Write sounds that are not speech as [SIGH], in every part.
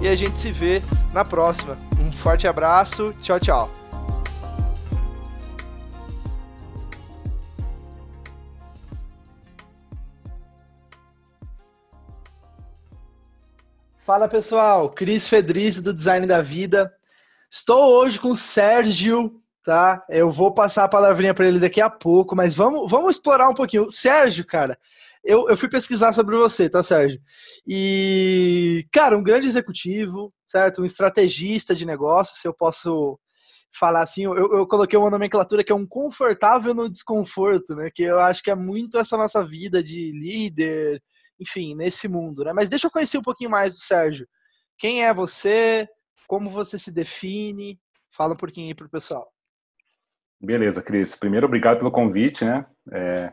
e a gente se vê na próxima. Um forte abraço, tchau, tchau. Fala pessoal, Cris Fedriz do Design da Vida. Estou hoje com o Sérgio, tá? Eu vou passar a palavrinha para ele daqui a pouco, mas vamos, vamos explorar um pouquinho. Sérgio, cara, eu, eu fui pesquisar sobre você, tá, Sérgio? E, cara, um grande executivo, certo? Um estrategista de negócio, se eu posso falar assim, eu, eu coloquei uma nomenclatura que é um confortável no desconforto, né? Que eu acho que é muito essa nossa vida de líder, enfim, nesse mundo, né? Mas deixa eu conhecer um pouquinho mais do Sérgio. Quem é você? Como você se define? Fala um pouquinho aí pro pessoal. Beleza, Cris. Primeiro, obrigado pelo convite, né? É,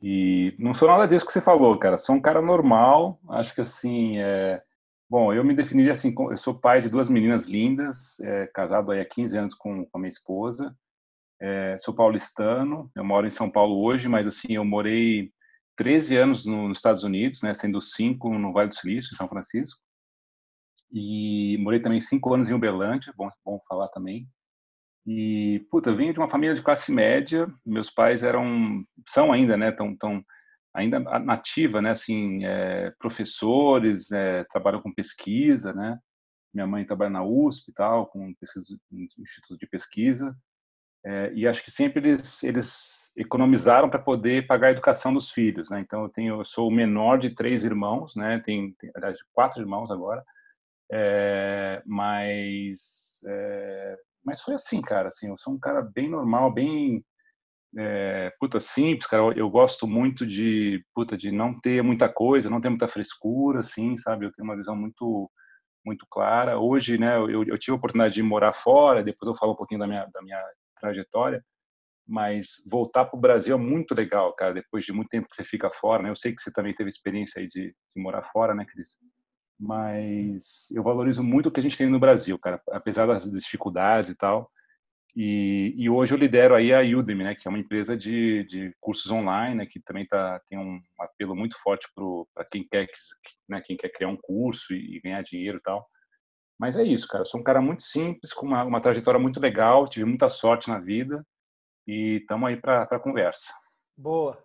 e não sou nada disso que você falou, cara. Sou um cara normal. Acho que assim, é... bom, eu me definiria assim: eu sou pai de duas meninas lindas, é, casado aí há 15 anos com, com a minha esposa. É, sou paulistano. Eu moro em São Paulo hoje, mas assim, eu morei 13 anos no, nos Estados Unidos, né, sendo cinco no Vale do Silício, em São Francisco. E morei também cinco anos em Uberlândia, bom, bom falar também. E, puta, eu vim de uma família de classe média, meus pais eram, são ainda, né, tão, tão ainda nativa, né, assim, é, professores, é, trabalham com pesquisa, né, minha mãe trabalha na USP e tal, com pesquisa, instituto de pesquisa, é, e acho que sempre eles, eles economizaram para poder pagar a educação dos filhos, né, então eu tenho, eu sou o menor de três irmãos, né, tenho aliás, quatro irmãos agora, é, mas é, mas foi assim, cara, assim, eu sou um cara bem normal, bem é, puta simples, cara. Eu, gosto muito de puta de não ter muita coisa, não ter muita frescura, assim, sabe? Eu tenho uma visão muito muito clara. Hoje, né, eu, eu tive a oportunidade de morar fora. Depois eu falo um pouquinho da minha da minha trajetória. Mas voltar para o Brasil é muito legal, cara. Depois de muito tempo que você fica fora, né? Eu sei que você também teve experiência aí de, de morar fora, né, Cris? Mas eu valorizo muito o que a gente tem no Brasil, cara, apesar das dificuldades e tal. E, e hoje eu lidero aí a Udemy, né, que é uma empresa de, de cursos online, né, que também tá, tem um apelo muito forte para quem quer, né, quem quer criar um curso e, e, ganhar dinheiro e tal. Mas é isso, cara. Eu sou um cara muito simples, com uma, uma trajetória muito legal, tive muita sorte na vida e estamos aí para conversa. Boa.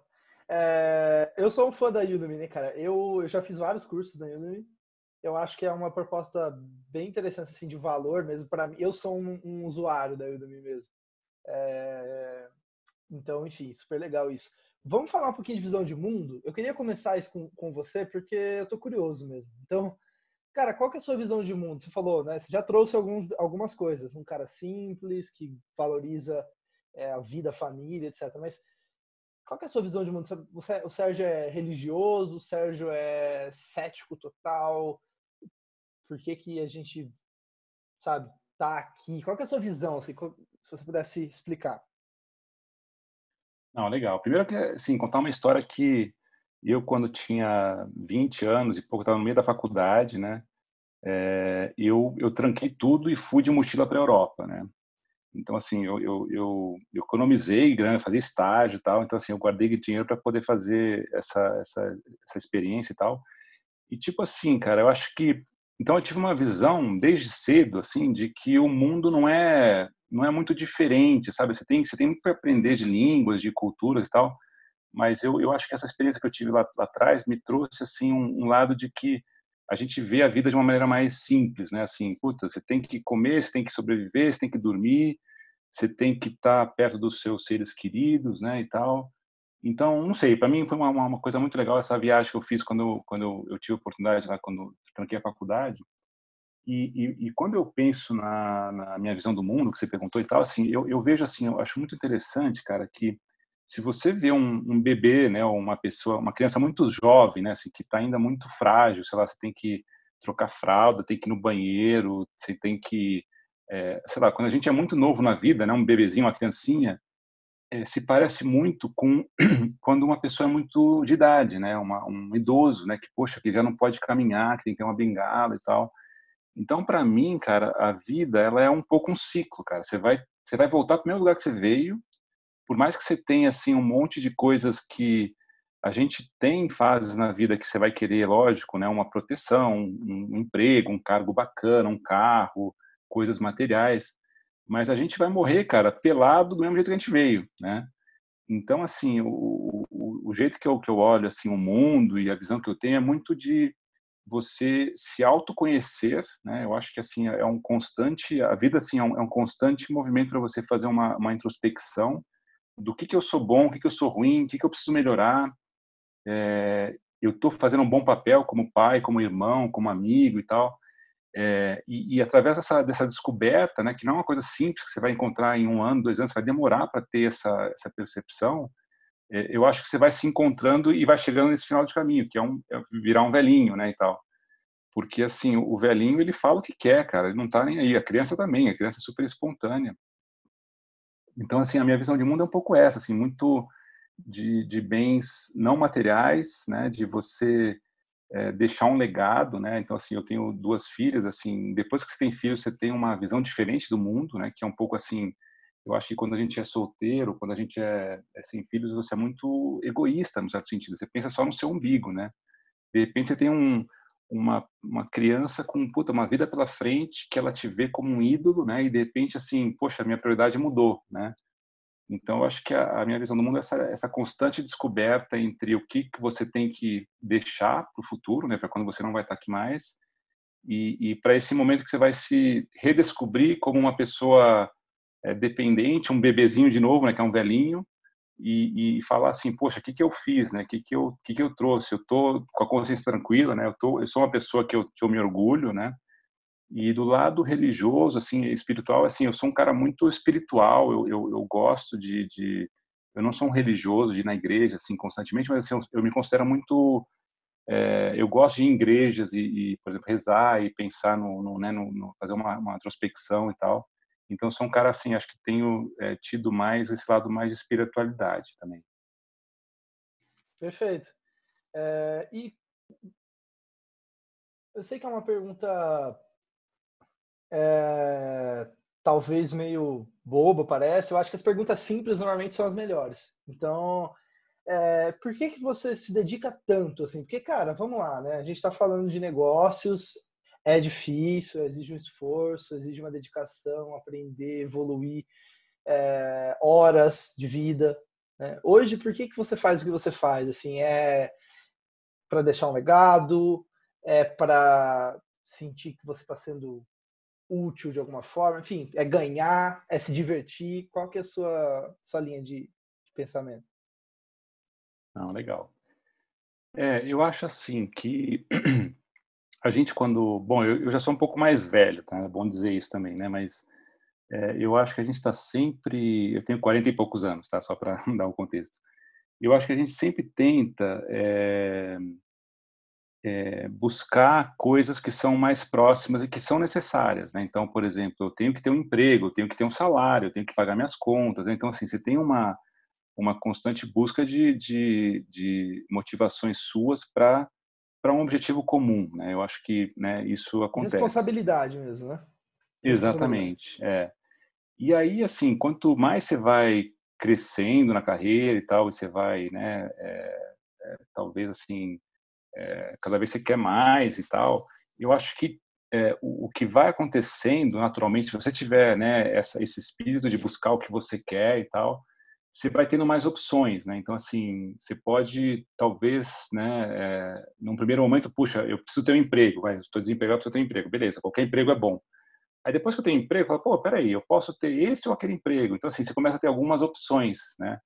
É, eu sou um fã da Udemy, né, cara? Eu, eu já fiz vários cursos na Udemy eu acho que é uma proposta bem interessante assim de valor mesmo para mim. Eu sou um, um, usuário da Udemy mesmo. É, então, enfim, super legal isso. Vamos falar um pouquinho de visão de mundo? Eu queria começar isso com, com você porque eu tô curioso mesmo. Então, cara, qual que é a sua visão de mundo? Você falou, né? Você já trouxe alguns, algumas coisas. Um cara simples, que valoriza é, a vida, a família, etc. Mas qual que é a sua visão de mundo? Você, o Sérgio é religioso? O Sérgio é cético total? Por que, que a gente, sabe, tá aqui? Qual é a sua visão, assim, se você pudesse explicar? Não, legal. Primeiro que, assim, contar uma história que eu, quando tinha 20 anos e pouco, estava no meio da faculdade, né, é, eu, eu tranquei tudo e fui de mochila para a Europa, né. Então, assim, eu, eu, eu, eu economizei grana, fazia estágio e tal, então, assim, eu guardei dinheiro para poder fazer essa, essa, essa experiência e tal. E, tipo assim, cara, eu acho que então eu tive uma visão desde cedo assim de que o mundo não é não é muito diferente, sabe? Você tem você tem muito para aprender de línguas, de culturas e tal, mas eu, eu acho que essa experiência que eu tive lá, lá atrás me trouxe assim um, um, lado de que a gente vê a vida de uma maneira mais simples, né? Assim, puta, você tem que comer, você tem que sobreviver, você tem que dormir, você tem que estar perto dos seus seres queridos, né? E tal. Então, não sei, para mim foi uma, uma, coisa muito legal essa viagem que eu fiz quando, quando eu tive a oportunidade lá, quando tranquei a faculdade. E, e, e quando eu penso na, na, minha visão do mundo, que você perguntou e tal, assim, eu, eu, vejo assim, eu acho muito interessante, cara, que se você vê um, um bebê, né, uma pessoa, uma criança muito jovem, né, assim, que está ainda muito frágil, sei lá, você tem que trocar fralda, tem que ir no banheiro, você tem que, é, sei lá, quando a gente é muito novo na vida, né, um bebezinho, uma criancinha, é, se parece muito com [CLEARS THROAT] quando uma pessoa é muito de idade, né, uma, um idoso, né, que poxa, que já não pode caminhar, que tem que ter uma bengala e tal. Então, para mim, cara, a vida ela é um pouco um ciclo, cara. Você vai, você vai voltar para o mesmo lugar que você veio, por mais que você tenha assim um monte de coisas que a gente tem fases na vida que você vai querer, lógico, né, uma proteção, um, um emprego, um cargo bacana, um carro, coisas materiais, mas a gente vai morrer, cara, pelado do mesmo jeito que a gente veio, né? Então, assim, o, o, o jeito que eu, que eu olho assim o mundo e a visão que eu tenho é muito de você se autoconhecer, né? Eu acho que assim é um constante, a vida assim é um, é um constante movimento para você fazer uma, uma introspecção do que que eu sou bom, o que que eu sou ruim, o que que eu preciso melhorar, é, eu estou fazendo um bom papel como pai, como irmão, como amigo e tal. É, e, e, através dessa, dessa descoberta, né, que não é uma coisa simples que você vai encontrar em um ano, dois anos, vai demorar para ter essa, essa percepção, é, eu acho que você vai se encontrando e vai chegando nesse final de caminho, que é, um, é virar um velhinho, né, e tal. Porque, assim, o velhinho, ele fala o que quer, cara, ele não está nem aí. A criança também, a criança é super espontânea. Então, assim, a minha visão de mundo é um pouco essa, assim, muito de, de bens não materiais, né, de você é, deixar um legado, né? Então assim, eu tenho duas filhas, assim, depois que você tem filhos, você tem uma visão diferente do mundo, né? Que é um pouco assim, eu acho que quando a gente é solteiro, quando a gente é, é sem filhos, você é muito egoísta no certo sentido. Você pensa só no seu umbigo, né? De repente você tem um, uma, uma criança com puta, uma vida pela frente que ela te vê como um ídolo, né? E de repente assim, poxa, minha prioridade mudou, né? Então, eu acho que a, a minha visão do mundo é essa, essa, constante descoberta entre o que, que você tem que deixar para o futuro, né, para quando você não vai estar aqui mais, e, e para esse momento que você vai se redescobrir como uma pessoa é, dependente, um bebezinho de novo, né, que é um velhinho, e, e falar assim, poxa, o que, que eu fiz, né? O que, que, eu, que, que eu trouxe? Eu tô com a consciência tranquila, né? Eu, tô, eu sou uma pessoa que eu, que eu me orgulho, né? E do lado religioso, assim, espiritual, assim, eu sou um cara muito espiritual, eu, eu, eu gosto de, de, Eu não sou um religioso de ir na igreja, assim, constantemente, mas assim, eu, eu me considero muito... É, eu gosto de ir em igrejas e, e, por exemplo, rezar e pensar no... no, né, no, no fazer uma, uma introspecção e tal. Então, sou um cara, assim, acho que tenho é, tido mais esse lado mais de espiritualidade também. Perfeito. É, e eu sei que é uma pergunta é, talvez meio bobo, parece. Eu acho que as perguntas simples normalmente são as melhores. Então, é, por que, que você se dedica tanto? Assim? Porque, cara, vamos lá, né? A gente está falando de negócios, é difícil, exige um esforço, exige uma dedicação, aprender, evoluir, é, horas de vida. Né? Hoje, por que, que você faz o que você faz? Assim, é para deixar um legado? É para sentir que você está sendo útil de alguma forma? Enfim, é ganhar, é se divertir? Qual que é a sua, sua linha de, de pensamento? Não, legal. É, eu acho assim que [CLEARS THROAT] a gente quando... Bom, eu, eu, já sou um pouco mais velho, tá? É bom dizer isso também, né? Mas é, eu acho que a gente está sempre... Eu tenho 40 e poucos anos, tá? Só para [LAUGHS] dar o um contexto. Eu acho que a gente sempre tenta... É, é, buscar coisas que são mais próximas e que são necessárias. Né? Então, por exemplo, eu tenho que ter um emprego, eu tenho que ter um salário, eu tenho que pagar minhas contas. Né? Então, assim, você tem uma, uma constante busca de, de, de motivações suas para para um objetivo comum, né? Eu acho que né, isso acontece. Responsabilidade mesmo, né? Exatamente, é. E aí, assim, quanto mais você vai crescendo na carreira e tal, você vai, né, é, é, talvez assim, é, cada vez você quer mais e tal. Eu acho que é, o, o, que vai acontecendo naturalmente, se você tiver né, essa, esse espírito de buscar o que você quer e tal, você vai tendo mais opções, né? Então, assim, você pode, talvez, né, é, num primeiro momento, puxa, eu preciso ter um emprego, estou desempregado, preciso ter um emprego, beleza, qualquer emprego é bom. Aí depois que eu tenho emprego, eu falo, pô, peraí, eu posso ter esse ou aquele emprego. Então, assim, você começa a ter algumas opções, né?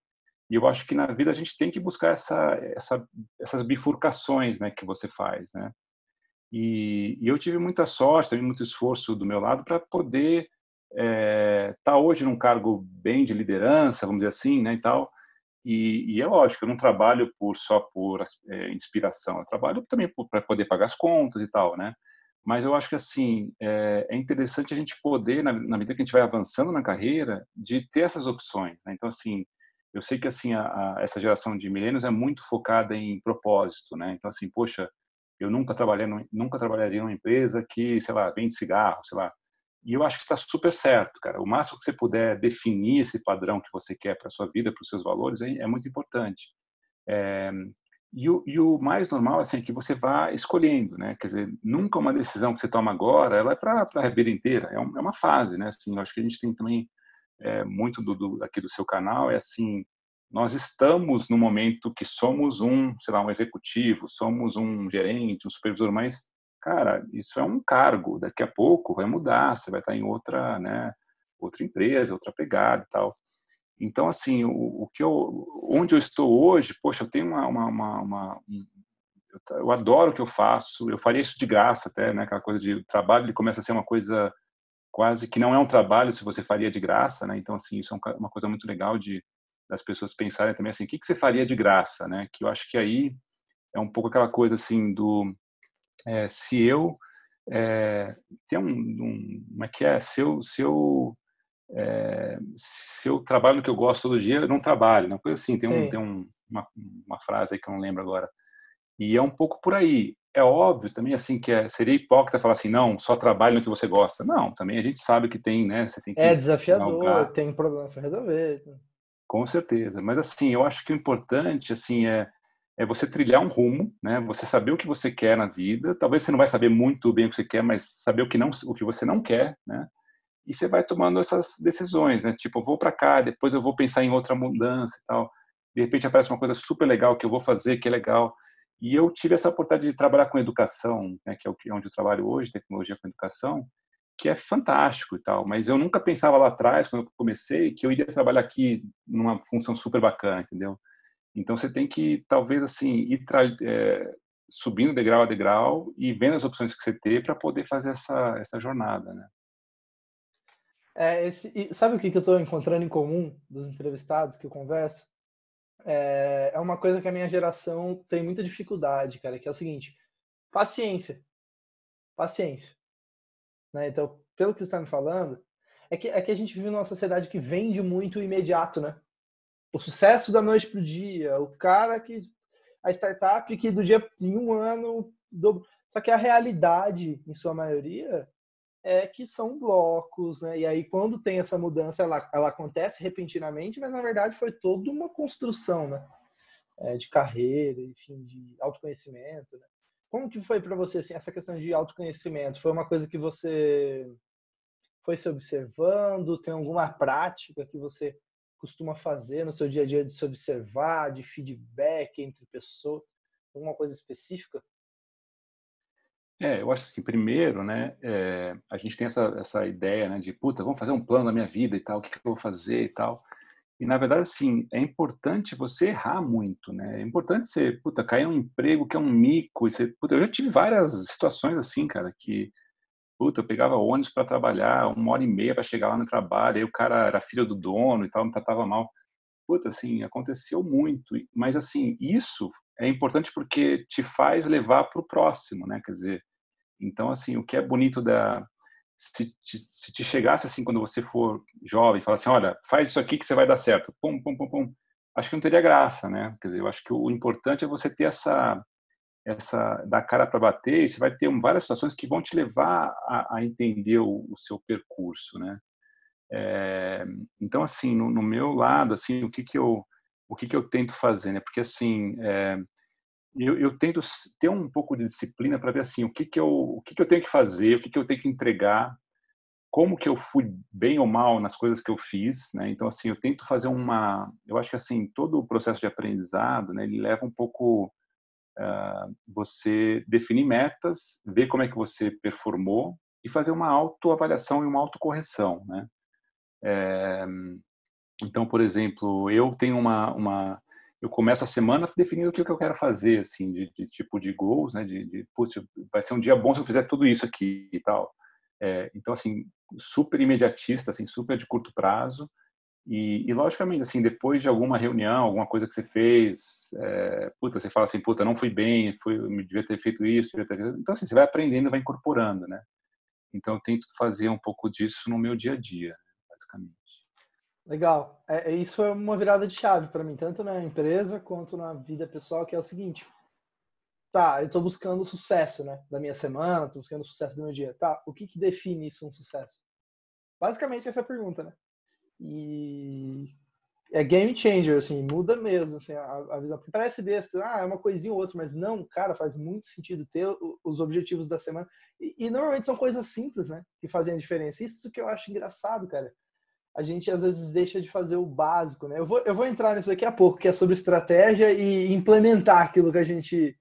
E eu acho que na vida a gente tem que buscar essa, essa, essas bifurcações né, que você faz. Né? E, e eu tive muita sorte, também muito esforço do meu lado para poder estar é, tá hoje num cargo bem de liderança, vamos dizer assim, né, e tal. E, e é lógico, eu não trabalho por só por é, inspiração, eu trabalho também para poder pagar as contas e tal, né? Mas eu acho que assim é, é interessante a gente poder, na, na, medida que a gente vai avançando na carreira, de ter essas opções. Né? Então assim, eu sei que assim a, a, essa geração de milênios é muito focada em propósito, né? Então assim, poxa, eu nunca trabalhei, nunca trabalharia numa empresa que, sei lá, vende cigarro, sei lá. E eu acho que está super certo, cara. O máximo que você puder definir esse padrão que você quer para sua vida, para os seus valores, é, é muito importante. É, e, o, e, o, mais normal assim, é que você vá escolhendo, né? Quer dizer, nunca uma decisão que você toma agora, ela é para a vida inteira. É, um, é, uma fase, né? Assim, eu acho que a gente tem também é, muito do, do, aqui do seu canal é assim, nós estamos no momento que somos um, sei lá, um executivo, somos um gerente, um supervisor, mas cara, isso é um cargo, daqui a pouco vai mudar, você vai estar em outra, né, outra empresa, outra pegada e tal. Então, assim, o, o que eu, onde eu estou hoje, poxa, eu tenho uma, uma, uma, uma eu, eu, adoro o que eu faço, eu faria isso de graça até, né, aquela coisa de trabalho, ele começa a ser uma coisa quase que não é um trabalho se você faria de graça, né, então, assim, isso é uma coisa muito legal de das pessoas pensarem também assim, o que, que você faria de graça, né, que eu acho que aí é um pouco aquela coisa assim do é, se eu é, tem um, um, como é que é? Se eu se eu é, se eu trabalho no que eu gosto todo dia eu não trabalho né? Coisa assim tem um, tem um, uma, uma frase aí que eu não lembro agora e é um pouco por aí é óbvio também assim que é, seria hipócrita falar assim não só trabalho no que você gosta não também a gente sabe que tem né você tem que é desafiador tem problemas para resolver com certeza mas assim eu acho que o importante assim é é você trilhar um rumo, né? Você saber o que você quer na vida. Talvez você não vai saber muito bem o que você quer, mas saber o que não, o que você não quer, né? E você vai tomando essas decisões, né? Tipo, eu vou para cá, depois eu vou pensar em outra mudança e tal. De repente aparece uma coisa super legal que eu vou fazer, que é legal. E eu tive essa oportunidade de trabalhar com educação, né? Que é onde eu trabalho hoje, tecnologia com educação, que é fantástico e tal. Mas eu nunca pensava lá atrás, quando eu comecei, que eu iria trabalhar aqui numa função super bacana, entendeu? Então você tem que talvez assim ir é, subindo degrau a degrau e vendo as opções que você tem para poder fazer essa essa jornada, né? É, esse, sabe o que, que eu estou encontrando em comum dos entrevistados que eu converso? É, é uma coisa que a minha geração tem muita dificuldade, cara, que é o seguinte: paciência, paciência. Né? Então, pelo que você está me falando, é que, é que a gente vive numa sociedade que vende muito o imediato, né? o sucesso da noite para o dia, o cara que a startup que do dia em um ano do... só que a realidade em sua maioria é que são blocos, né? E aí quando tem essa mudança, ela, ela acontece repentinamente, mas na verdade foi toda uma construção, né? É, de carreira, enfim, de autoconhecimento. Né? Como que foi para você assim, essa questão de autoconhecimento? Foi uma coisa que você foi se observando? Tem alguma prática que você costuma fazer no seu dia a dia de se observar, de feedback entre pessoas? Alguma coisa específica? É, eu acho assim, primeiro, né, é, a gente tem essa, essa ideia, né, de, puta, vamos fazer um plano da minha vida e tal, o que, que eu vou fazer e tal. E, na verdade, assim, é importante você errar muito, né? É importante você, puta, cair um emprego que é um mico. E você, puta, eu já tive várias situações assim, cara, que Puta, eu pegava ônibus para trabalhar, uma hora e meia para chegar lá no trabalho, aí o cara era filho do dono e tal, me tratava mal. Puta, assim, aconteceu muito. Mas, assim, isso é importante porque te faz levar para o próximo, né? Quer dizer, então, assim, o que é bonito da... Se te, se te chegasse, assim, quando você for jovem, falar assim, olha, faz isso aqui que você vai dar certo, pum, pum, pum, pum, acho que não teria graça, né? Quer dizer, eu acho que o importante é você ter essa essa da cara para bater, e você vai ter várias situações que vão te levar a, a entender o, o, seu percurso, né? É, então, assim, no, no, meu lado, assim, o que que eu o que que eu tento fazer, né? Porque assim, é, eu, eu, tento ter um pouco de disciplina para ver assim o que que eu o que que eu tenho que fazer, o que que eu tenho que entregar, como que eu fui bem ou mal nas coisas que eu fiz, né? Então, assim, eu tento fazer uma, eu acho que assim todo o processo de aprendizado, né? Ele leva um pouco uh, você definir metas, ver como é que você performou e fazer uma autoavaliação e uma autocorreção, né? É, então, por exemplo, eu tenho uma, uma eu começo a semana definindo o que eu quero fazer, assim, de, de tipo de goals, né? De, de putz, vai ser um dia bom se eu fizer tudo isso aqui e tal. É, então, assim, super imediatista, assim, super de curto prazo. E, e, logicamente, assim, depois de alguma reunião, alguma coisa que você fez, é, puta, você fala assim, puta, não fui bem, fui, me devia ter feito isso, devia ter... Então, assim, você vai aprendendo, vai incorporando, né? Então, eu tento fazer um pouco disso no meu dia a dia, basicamente. Legal. É, é isso é uma virada de chave para mim, tanto na empresa quanto na vida pessoal, que é o seguinte: tá, eu estou buscando sucesso, né, da minha semana, estou buscando sucesso do meu dia. Tá, o que que define isso um sucesso? Basicamente essa é a pergunta, né? E é game changer, assim, muda mesmo, assim, a, a visão. Porque parece besta, ah, é uma coisinha ou outra, mas não, cara, faz muito sentido ter os objetivos da semana. E, e, normalmente são coisas simples, né, que fazem a diferença. Isso que eu acho engraçado, cara. A gente às vezes deixa de fazer o básico, né? Eu vou, eu vou entrar nisso daqui a pouco, que é sobre estratégia e implementar aquilo que a gente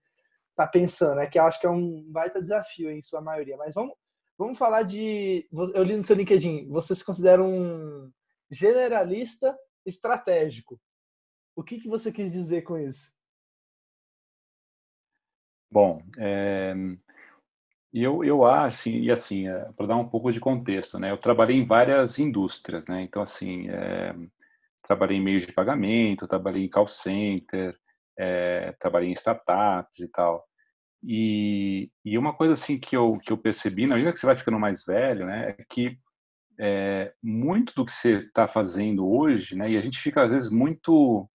tá pensando, né? Que eu acho que é um baita desafio em sua maioria. Mas vamos, vamos falar de. Eu li no seu LinkedIn, você se considera um generalista estratégico. O que, que você quis dizer com isso? Bom, é, eu, eu acho, e assim, é, para dar um pouco de contexto, né? Eu trabalhei em várias indústrias, né? Então, assim, é, trabalhei em meios de pagamento, trabalhei em call center, é, trabalhei em startups e tal. E, e uma coisa assim que eu, que eu percebi, na medida que você vai ficando mais velho, né, é que é, muito do que você está fazendo hoje, né, e a gente fica às vezes muito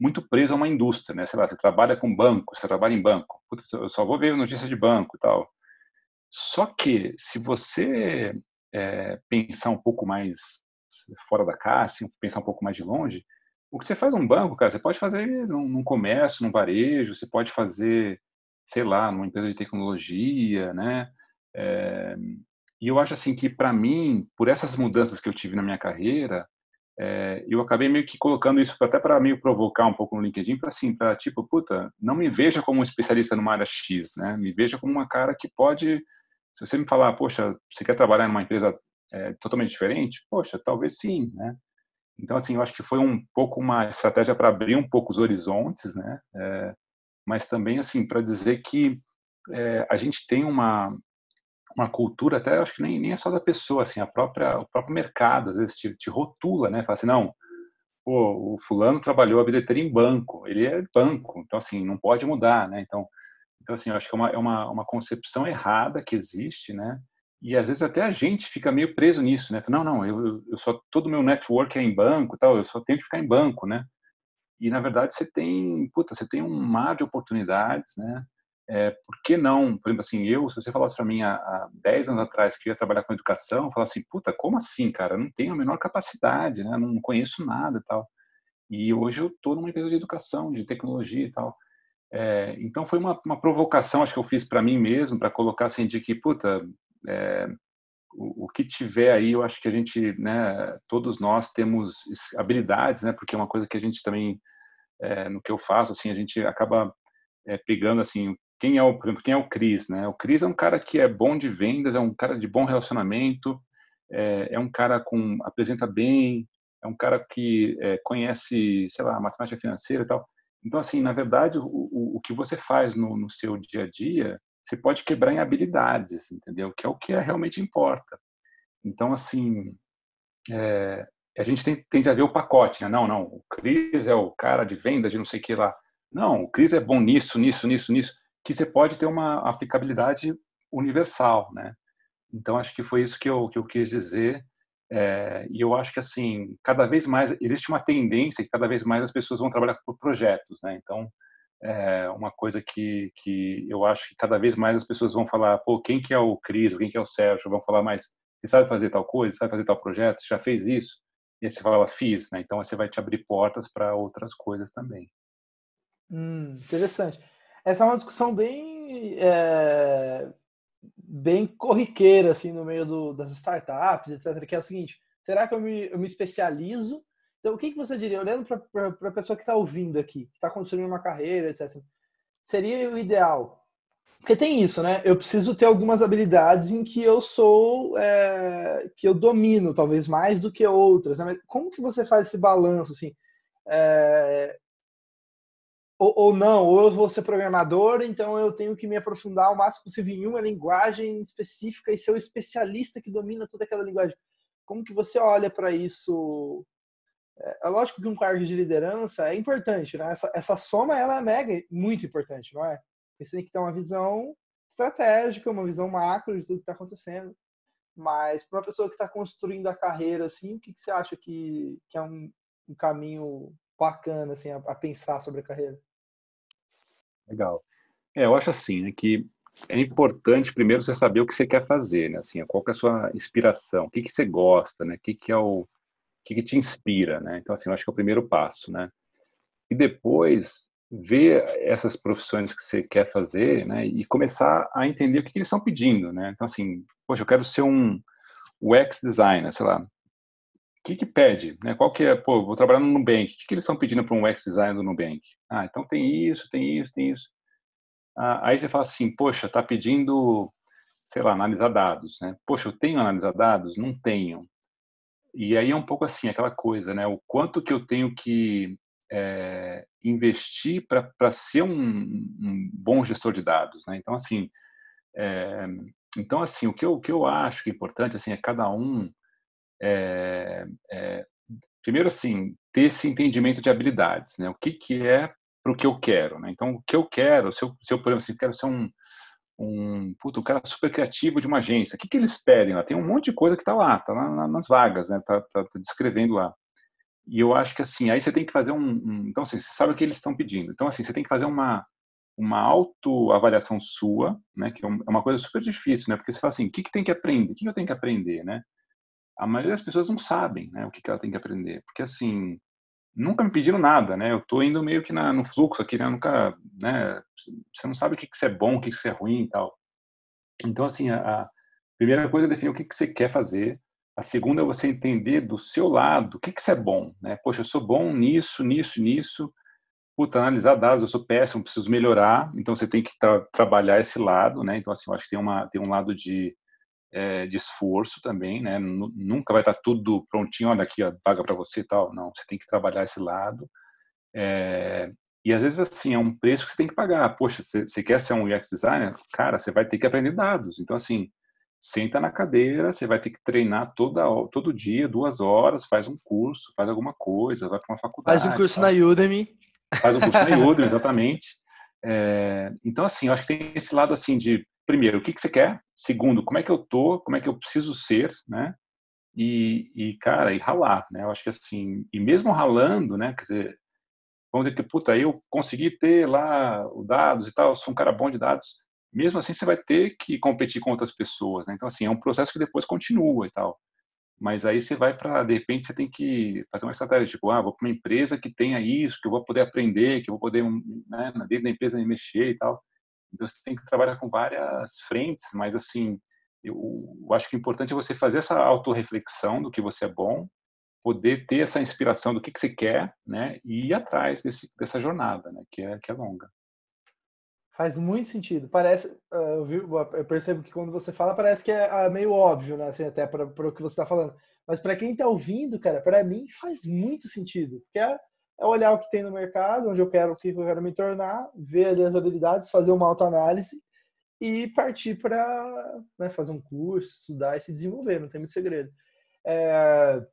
muito preso a uma indústria, né? Sei lá, você trabalha com banco, você trabalha em banco, Putz, eu só vou ver notícia de banco e tal. Só que se você é, pensar um pouco mais fora da caixa, pensar um pouco mais de longe, o que você faz num banco, cara, você pode fazer num, num comércio, num varejo, você pode fazer, sei lá, numa empresa de tecnologia, né? É, e eu acho assim que para mim, por essas mudanças que eu tive na minha carreira, é, eu acabei meio que colocando isso até para meio provocar um pouco no LinkedIn, para assim, para tipo, puta, não me veja como um especialista numa área X, né? Me veja como uma cara que pode, se você me falar, poxa, você quer trabalhar numa empresa é, totalmente diferente, poxa, talvez sim, né? Então, assim, eu acho que foi um pouco uma estratégia para abrir um pouco os horizontes, né? É, mas também, assim, para dizer que é, a gente tem uma, uma cultura, até acho que nem, nem é só da pessoa, assim, a própria, o próprio mercado, às vezes, te, te rotula, né? Fala assim, não, pô, o fulano trabalhou a vida inteira em banco, ele é banco, então, assim, não pode mudar, né? Então, então assim, eu acho que é uma, é uma, uma concepção errada que existe, né? E às vezes até a gente fica meio preso nisso, né? Não, não, eu, eu só todo o meu network é em banco, tal, eu só tenho que ficar em banco, né? E na verdade você tem, puta, você tem um mar de oportunidades, né? É, por que não, por exemplo, assim, eu, se você falasse para mim há, há 10 anos atrás que ia trabalhar com educação, eu falasse assim, puta, como assim, cara? Eu não tenho a menor capacidade, né? Não conheço nada tal. E hoje eu estou numa empresa de educação, de tecnologia e tal. É, então foi uma, uma provocação, acho que eu fiz para mim mesmo, para colocar assim de que, puta, é, o, o, que tiver aí, eu acho que a gente, né, todos nós temos habilidades, né, porque é uma coisa que a gente também, é, no que eu faço, assim, a gente acaba é, pegando, assim, quem é o, por exemplo, quem é o Cris, né? O Cris é um cara que é bom de vendas, é um cara de bom relacionamento, é, é um cara com apresenta bem, é um cara que é, conhece, sei lá, matemática financeira e tal. Então, assim, na verdade, o, o, que você faz no, no seu dia a dia você pode quebrar em habilidades, entendeu? Que é o que é, realmente importa. Então, assim, é, a gente tem, tende a ver o pacote, né? Não, não, o Cris é o cara de venda de não sei o que lá. Não, o Cris é bom nisso, nisso, nisso, nisso, que você pode ter uma aplicabilidade universal, né? Então, acho que foi isso que eu, que eu quis dizer. É, e eu acho que, assim, cada vez mais, existe uma tendência que cada vez mais as pessoas vão trabalhar por projetos, né? Então, é uma coisa que, que eu acho que cada vez mais as pessoas vão falar, pô, quem que é o Cris, quem que é o Sérgio, vão falar mais, você sabe fazer tal coisa, sabe fazer tal projeto, já fez isso? E aí você fala, fiz, né? Então você vai te abrir portas para outras coisas também. Hum, interessante. Essa é uma discussão bem é, bem corriqueira assim no meio do, das startups, etc. Que é o seguinte: será que eu me, eu me especializo então, o que, que você diria, olhando para a pessoa que está ouvindo aqui, que está construindo uma carreira, etc., seria o ideal? Porque tem isso, né? Eu preciso ter algumas habilidades em que eu sou, é, que eu domino, talvez mais do que outras. Né? Mas como que você faz esse balanço, assim? É, ou, ou, não, ou eu vou ser programador, então eu tenho que me aprofundar o máximo possível em uma linguagem específica e ser o especialista que domina toda aquela linguagem. Como que você olha para isso é, é lógico que um cargo de liderança é importante, né? Essa, essa soma ela é mega muito importante, não é? Você tem que ter uma visão estratégica, uma visão macro de tudo que está acontecendo. Mas para uma pessoa que está construindo a carreira, assim, o que, que você acha que, que é um, um caminho bacana assim, a, a, pensar sobre a carreira? Legal. É, eu acho assim, né, que é importante primeiro você saber o que você quer fazer, né? Assim, qual é a sua inspiração, o que, que você gosta, né? O que, que é o, o que, que te inspira, né? Então, assim, eu acho que é o primeiro passo, né? E depois ver essas profissões que você quer fazer, né? E começar a entender o que, que eles estão pedindo, né? Então, assim, poxa, eu quero ser um UX designer, sei lá. Que que pede, né? Qual que é, pô, vou trabalhar no Nubank. O que, que eles estão pedindo para um UX designer do Nubank? Ah, então tem isso, tem isso, tem isso. Ah, aí você fala assim, poxa, tá pedindo, sei lá, analisar dados, né? Poxa, eu tenho analisar dados? Não tenho. E aí é um pouco assim, aquela coisa, né? O quanto que eu tenho que é, investir para ser um, um, bom gestor de dados, né? Então, assim, é, então, assim, o que eu, o que eu acho que é importante, assim, é cada um, é, é, primeiro, assim, ter esse entendimento de habilidades, né? O que, que é para o que eu quero, né? Então, o que eu quero, se eu, se eu por exemplo, assim, quero ser um, um, puto, um cara super criativo de uma agência, o que, que eles pedem lá? Tem um monte de coisa que está lá, está lá nas vagas, né? Está tá, tá descrevendo lá. E eu acho que, assim, aí você tem que fazer um... um então, assim, você sabe o que eles estão pedindo. Então, assim, você tem que fazer uma uma autoavaliação sua, né, que é, é uma coisa super difícil, né, porque você fala assim, o que, que tem que aprender? O que, que eu tenho que aprender, né? A maioria das pessoas não sabem, né, o que, que ela tem que aprender, porque assim, nunca me pediram nada, né? Eu tô indo meio que na, no fluxo aqui, né? Nunca, né? Você não sabe o que que é bom, o que que é ruim e tal. Então, assim, a, a primeira coisa é definir o que que você quer fazer. A segunda é você entender do seu lado o que que é bom, né? Poxa, eu sou bom nisso, nisso, nisso puta, analisar dados, eu sou péssimo, preciso melhorar, então você tem que tra trabalhar esse lado, né? Então, assim, eu acho que tem, uma, tem um lado de, é, de esforço também, né? Nunca vai estar tudo prontinho, olha aqui, ó, paga para você e tal. Não, você tem que trabalhar esse lado. É, e às vezes, assim, é um preço que você tem que pagar. Poxa, você, quer ser um UX designer? Cara, você vai ter que aprender dados. Então, assim, senta na cadeira, você vai ter que treinar toda, todo dia, duas horas, faz um curso, faz alguma coisa, vai para uma faculdade. Faz um curso na Udemy. Faz um curso na [LAUGHS] Udemy, exatamente. É, então, assim, eu acho que tem esse lado, assim, de, primeiro, o que, que você quer? Segundo, como é que eu tô? Como é que eu preciso ser, né? E, e, cara, e ralar, né? Eu acho que, assim, e mesmo ralando, né? Quer dizer, vamos dizer que, puta, eu consegui ter lá os dados e tal, sou um cara bom de dados, mesmo assim você vai ter que competir com outras pessoas, né? Então, assim, é um processo que depois continua e tal. Mas aí você vai para, de repente, você tem que fazer uma estratégia, tipo, ah, vou para uma empresa que tenha isso, que eu vou poder aprender, que eu vou poder, né, dentro da empresa, mexer e tal. Então você tem que trabalhar com várias frentes, mas assim, eu, acho que o importante é você fazer essa autorreflexão do que você é bom, poder ter essa inspiração do que, que você quer, né, e ir atrás desse, dessa jornada, né, que é, que é longa. Faz muito sentido. Parece, ah, eu percebo que quando você fala parece que é ah, meio óbvio, né? Assim, até para o que você está falando. Mas para quem está ouvindo, cara, para mim faz muito sentido. Porque é, é, olhar o que tem no mercado, onde eu quero, o que eu quero me tornar, ver ali as habilidades, fazer uma autoanálise e partir para né, fazer um curso, estudar e se desenvolver. Não tem muito segredo. É...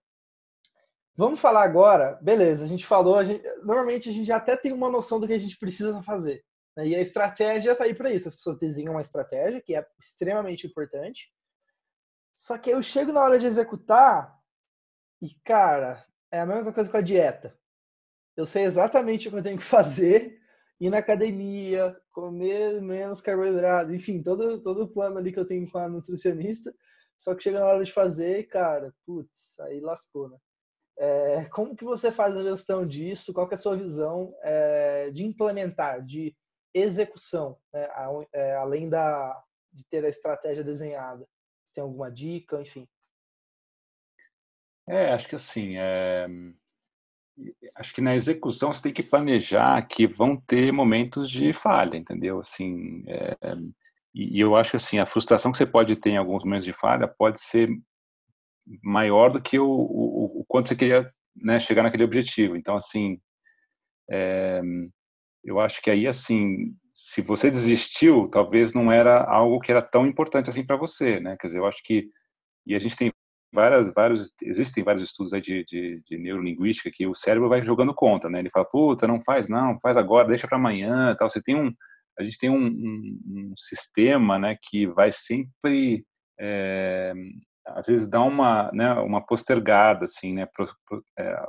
Vamos falar agora, beleza? A gente falou, a gente, normalmente a gente até tem uma noção do que a gente precisa fazer. Né? E a estratégia está aí para isso. As pessoas desenham uma estratégia, que é extremamente importante. Só que eu chego na hora de executar e, cara, é a mesma coisa com a dieta. Eu sei exatamente o que eu tenho que fazer, ir na academia, comer menos carboidrato, enfim, todo, todo o plano ali que eu tenho com a nutricionista. Só que chega na hora de fazer, cara, putz, aí lascou, né? É, como que você faz a gestão disso? Qual é a sua visão é, de implementar, de execução, né? É, além da, de ter a estratégia desenhada? Você tem alguma dica, enfim? É, acho que assim, é... acho que na execução você tem que planejar que vão ter momentos de falha, entendeu? Assim, é... e eu acho que assim, a frustração que você pode ter em alguns momentos de falha pode ser maior do que o, o, o quanto você queria né, chegar naquele objetivo. Então, assim, é eu acho que aí, assim, se você desistiu, talvez não era algo que era tão importante assim para você, né? Quer dizer, eu acho que e a gente tem várias, vários, existem vários estudos aí de, de, de, neurolinguística que o cérebro vai jogando conta, né? Ele fala, puta, não faz não, faz agora, deixa para amanhã, tal. Você tem um, a gente tem um, um, um sistema, né, que vai sempre, é, às vezes dá uma, né, uma postergada, assim, né, pro, pro, é,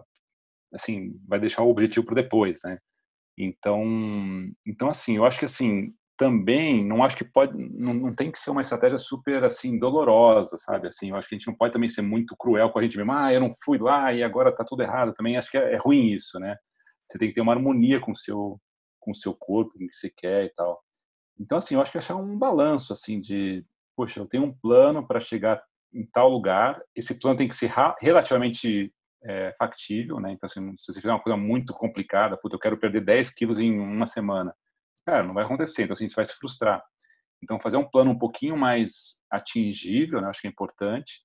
assim, vai deixar o objetivo para depois, né? Então, então assim, eu acho que assim, também não acho que pode não, não, tem que ser uma estratégia super assim dolorosa sabe assim eu acho que a gente não pode também ser muito cruel com a gente mesmo ah eu não fui lá e agora tá tudo errado também acho que é, é ruim isso né você tem que ter uma harmonia com o seu com seu corpo com o que você quer e tal. Então assim eu acho que achar um balanço assim de poxa eu tenho um plano para chegar em tal lugar esse plano tem que ser relativamente é, factível né então assim, se você fizer uma coisa muito complicada puta, eu quero perder 10 quilos em uma semana cara, não vai acontecer. Então, assim, você vai se frustrar. Então, fazer um plano um pouquinho mais atingível, né, acho que é importante.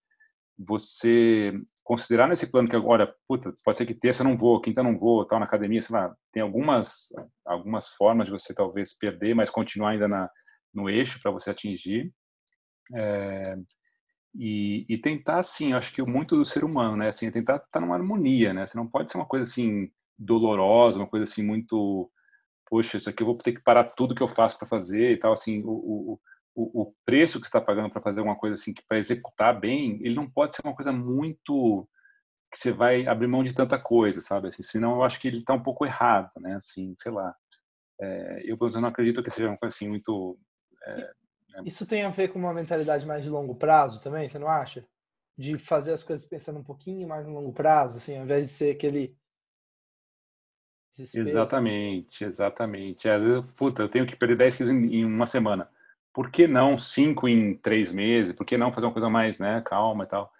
Você considerar nesse plano que agora, puta, pode ser que terça não vou, quinta não vou, tal, na academia, sei lá, tem algumas, algumas formas de você talvez perder, mas continuar ainda na, no eixo para você atingir. É, e, e, tentar, assim, acho que muito do ser humano, né, assim, é tentar estar tá numa harmonia, né, você não pode ser uma coisa, assim, dolorosa, uma coisa, assim, muito poxa, isso aqui eu vou ter que parar tudo que eu faço para fazer e tal, assim, o, o, o preço que você está pagando para fazer uma coisa assim, para executar bem, ele não pode ser uma coisa muito que você vai abrir mão de tanta coisa, sabe? Assim, senão eu acho que ele está um pouco errado, né? Assim, sei lá. É, eu, eu não acredito que seja uma coisa assim muito. É, né? Isso tem a ver com uma mentalidade mais de longo prazo também, você não acha? De fazer as coisas pensando um pouquinho mais no longo prazo, assim, ao invés de ser aquele Desespero. Exatamente, exatamente. Às vezes, puta, eu tenho que perder 10 quilos em, uma semana. Por que não 5 em 3 meses? Por que não fazer uma coisa mais, né, calma e tal?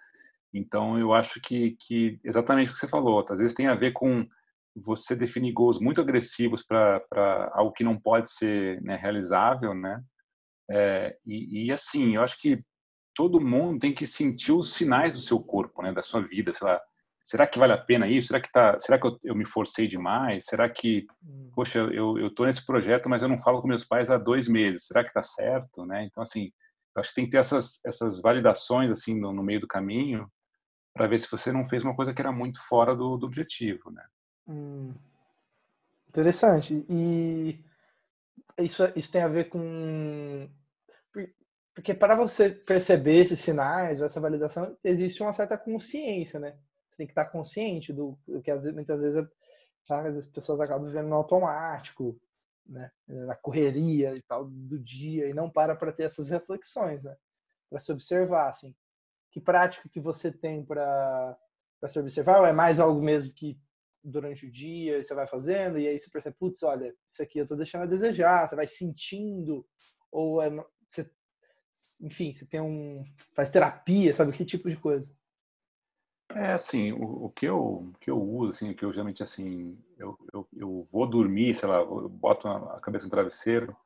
Então, eu acho que, que exatamente o que você falou, às vezes tem a ver com você definir gols muito agressivos para algo que não pode ser né, realizável, né? É, e, e, assim, eu acho que todo mundo tem que sentir os sinais do seu corpo, né, da sua vida, sei lá será que vale a pena isso? Será que tá, será que eu, eu me forcei demais? Será que, hum. poxa, eu eu tô nesse projeto, mas eu não falo com meus pais há dois meses. Será que tá certo, né? Então assim, eu acho que tem que ter essas essas validações assim no, no meio do caminho para ver se você não fez uma coisa que era muito fora do, do objetivo, né? Hum. Interessante. E isso isso tem a ver com porque para você perceber esses sinais, essa validação, existe uma certa consciência, né? Você tem que estar consciente do, do que às vezes, muitas vezes as pessoas acabam vivendo no automático, né? na correria e tal do dia e não para para ter essas reflexões, né? para se observar assim. Que prática que você tem para para se observar ou é mais algo mesmo que durante o dia você vai fazendo e aí você percebe, putz, olha, isso aqui eu estou deixando a desejar, você vai sentindo ou é, você, enfim, você tem um faz terapia, sabe que tipo de coisa? É assim, o, o, que eu o que eu uso assim, o que eu geralmente assim, eu, eu, eu vou dormir, sei lá, eu boto a cabeça no travesseiro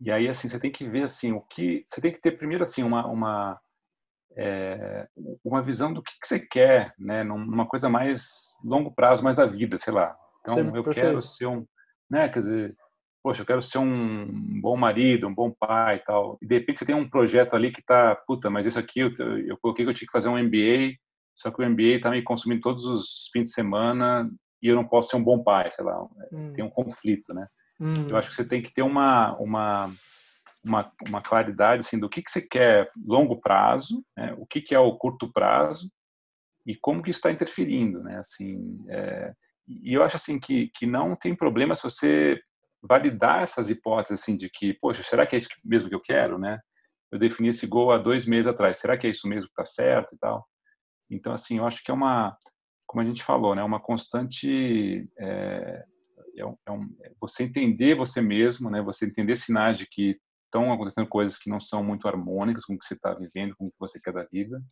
e aí assim você tem que ver assim o que você tem que ter primeiro assim uma uma é, uma visão do que, que, você quer, né, numa coisa mais longo prazo, mais da vida, sei lá. Então eu perfeito. quero ser um, né, quer dizer, poxa, eu quero ser um bom marido, um bom pai e tal. E de repente você tem um projeto ali que tá, puta, mas isso aqui eu, eu coloquei que eu tinha que fazer um MBA só que o MBA está me consumindo todos os fins de semana e eu não posso ser um bom pai, sei lá, hum. tem um conflito, né? Hum. Eu acho que você tem que ter uma uma uma, uma claridade assim do que que você quer longo prazo, né? O que que é o curto prazo e como que isso está interferindo, né? Assim, é, e eu acho assim que que não tem problema se você validar essas hipóteses assim de que, poxa, será que é isso mesmo que eu quero, né? Eu defini esse gol há dois meses atrás. Será que é isso mesmo que está certo e tal? Então, assim, eu acho que é uma, como a gente falou, né, uma constante é, é, um, é um, é você entender você mesmo, né, você entender sinais de que estão acontecendo coisas que não são muito harmônicas com o que você está vivendo, com o que você quer da vida.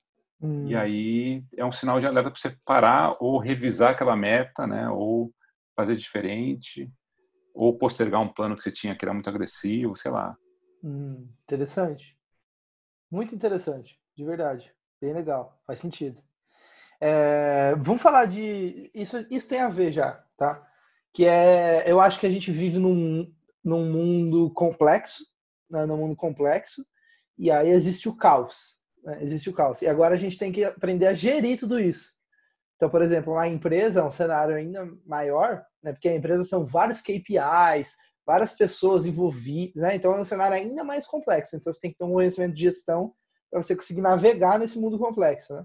Hum. E aí é um sinal de alerta para você parar ou revisar aquela meta, né, ou fazer diferente, ou postergar um plano que você tinha que era muito agressivo, sei lá. Hum, interessante. Muito interessante, de verdade. Bem legal, faz sentido. É, vamos falar de. Isso, isso tem a ver já, tá? Que é. Eu acho que a gente vive num, num mundo complexo, né? num mundo complexo, e aí existe o caos. Né? Existe o caos. E agora a gente tem que aprender a gerir tudo isso. Então, por exemplo, uma empresa um cenário ainda maior, né? porque a empresa são vários KPIs, várias pessoas envolvidas, né? Então é um cenário ainda mais complexo. Então você tem que ter um conhecimento de gestão para você conseguir navegar nesse mundo complexo, né?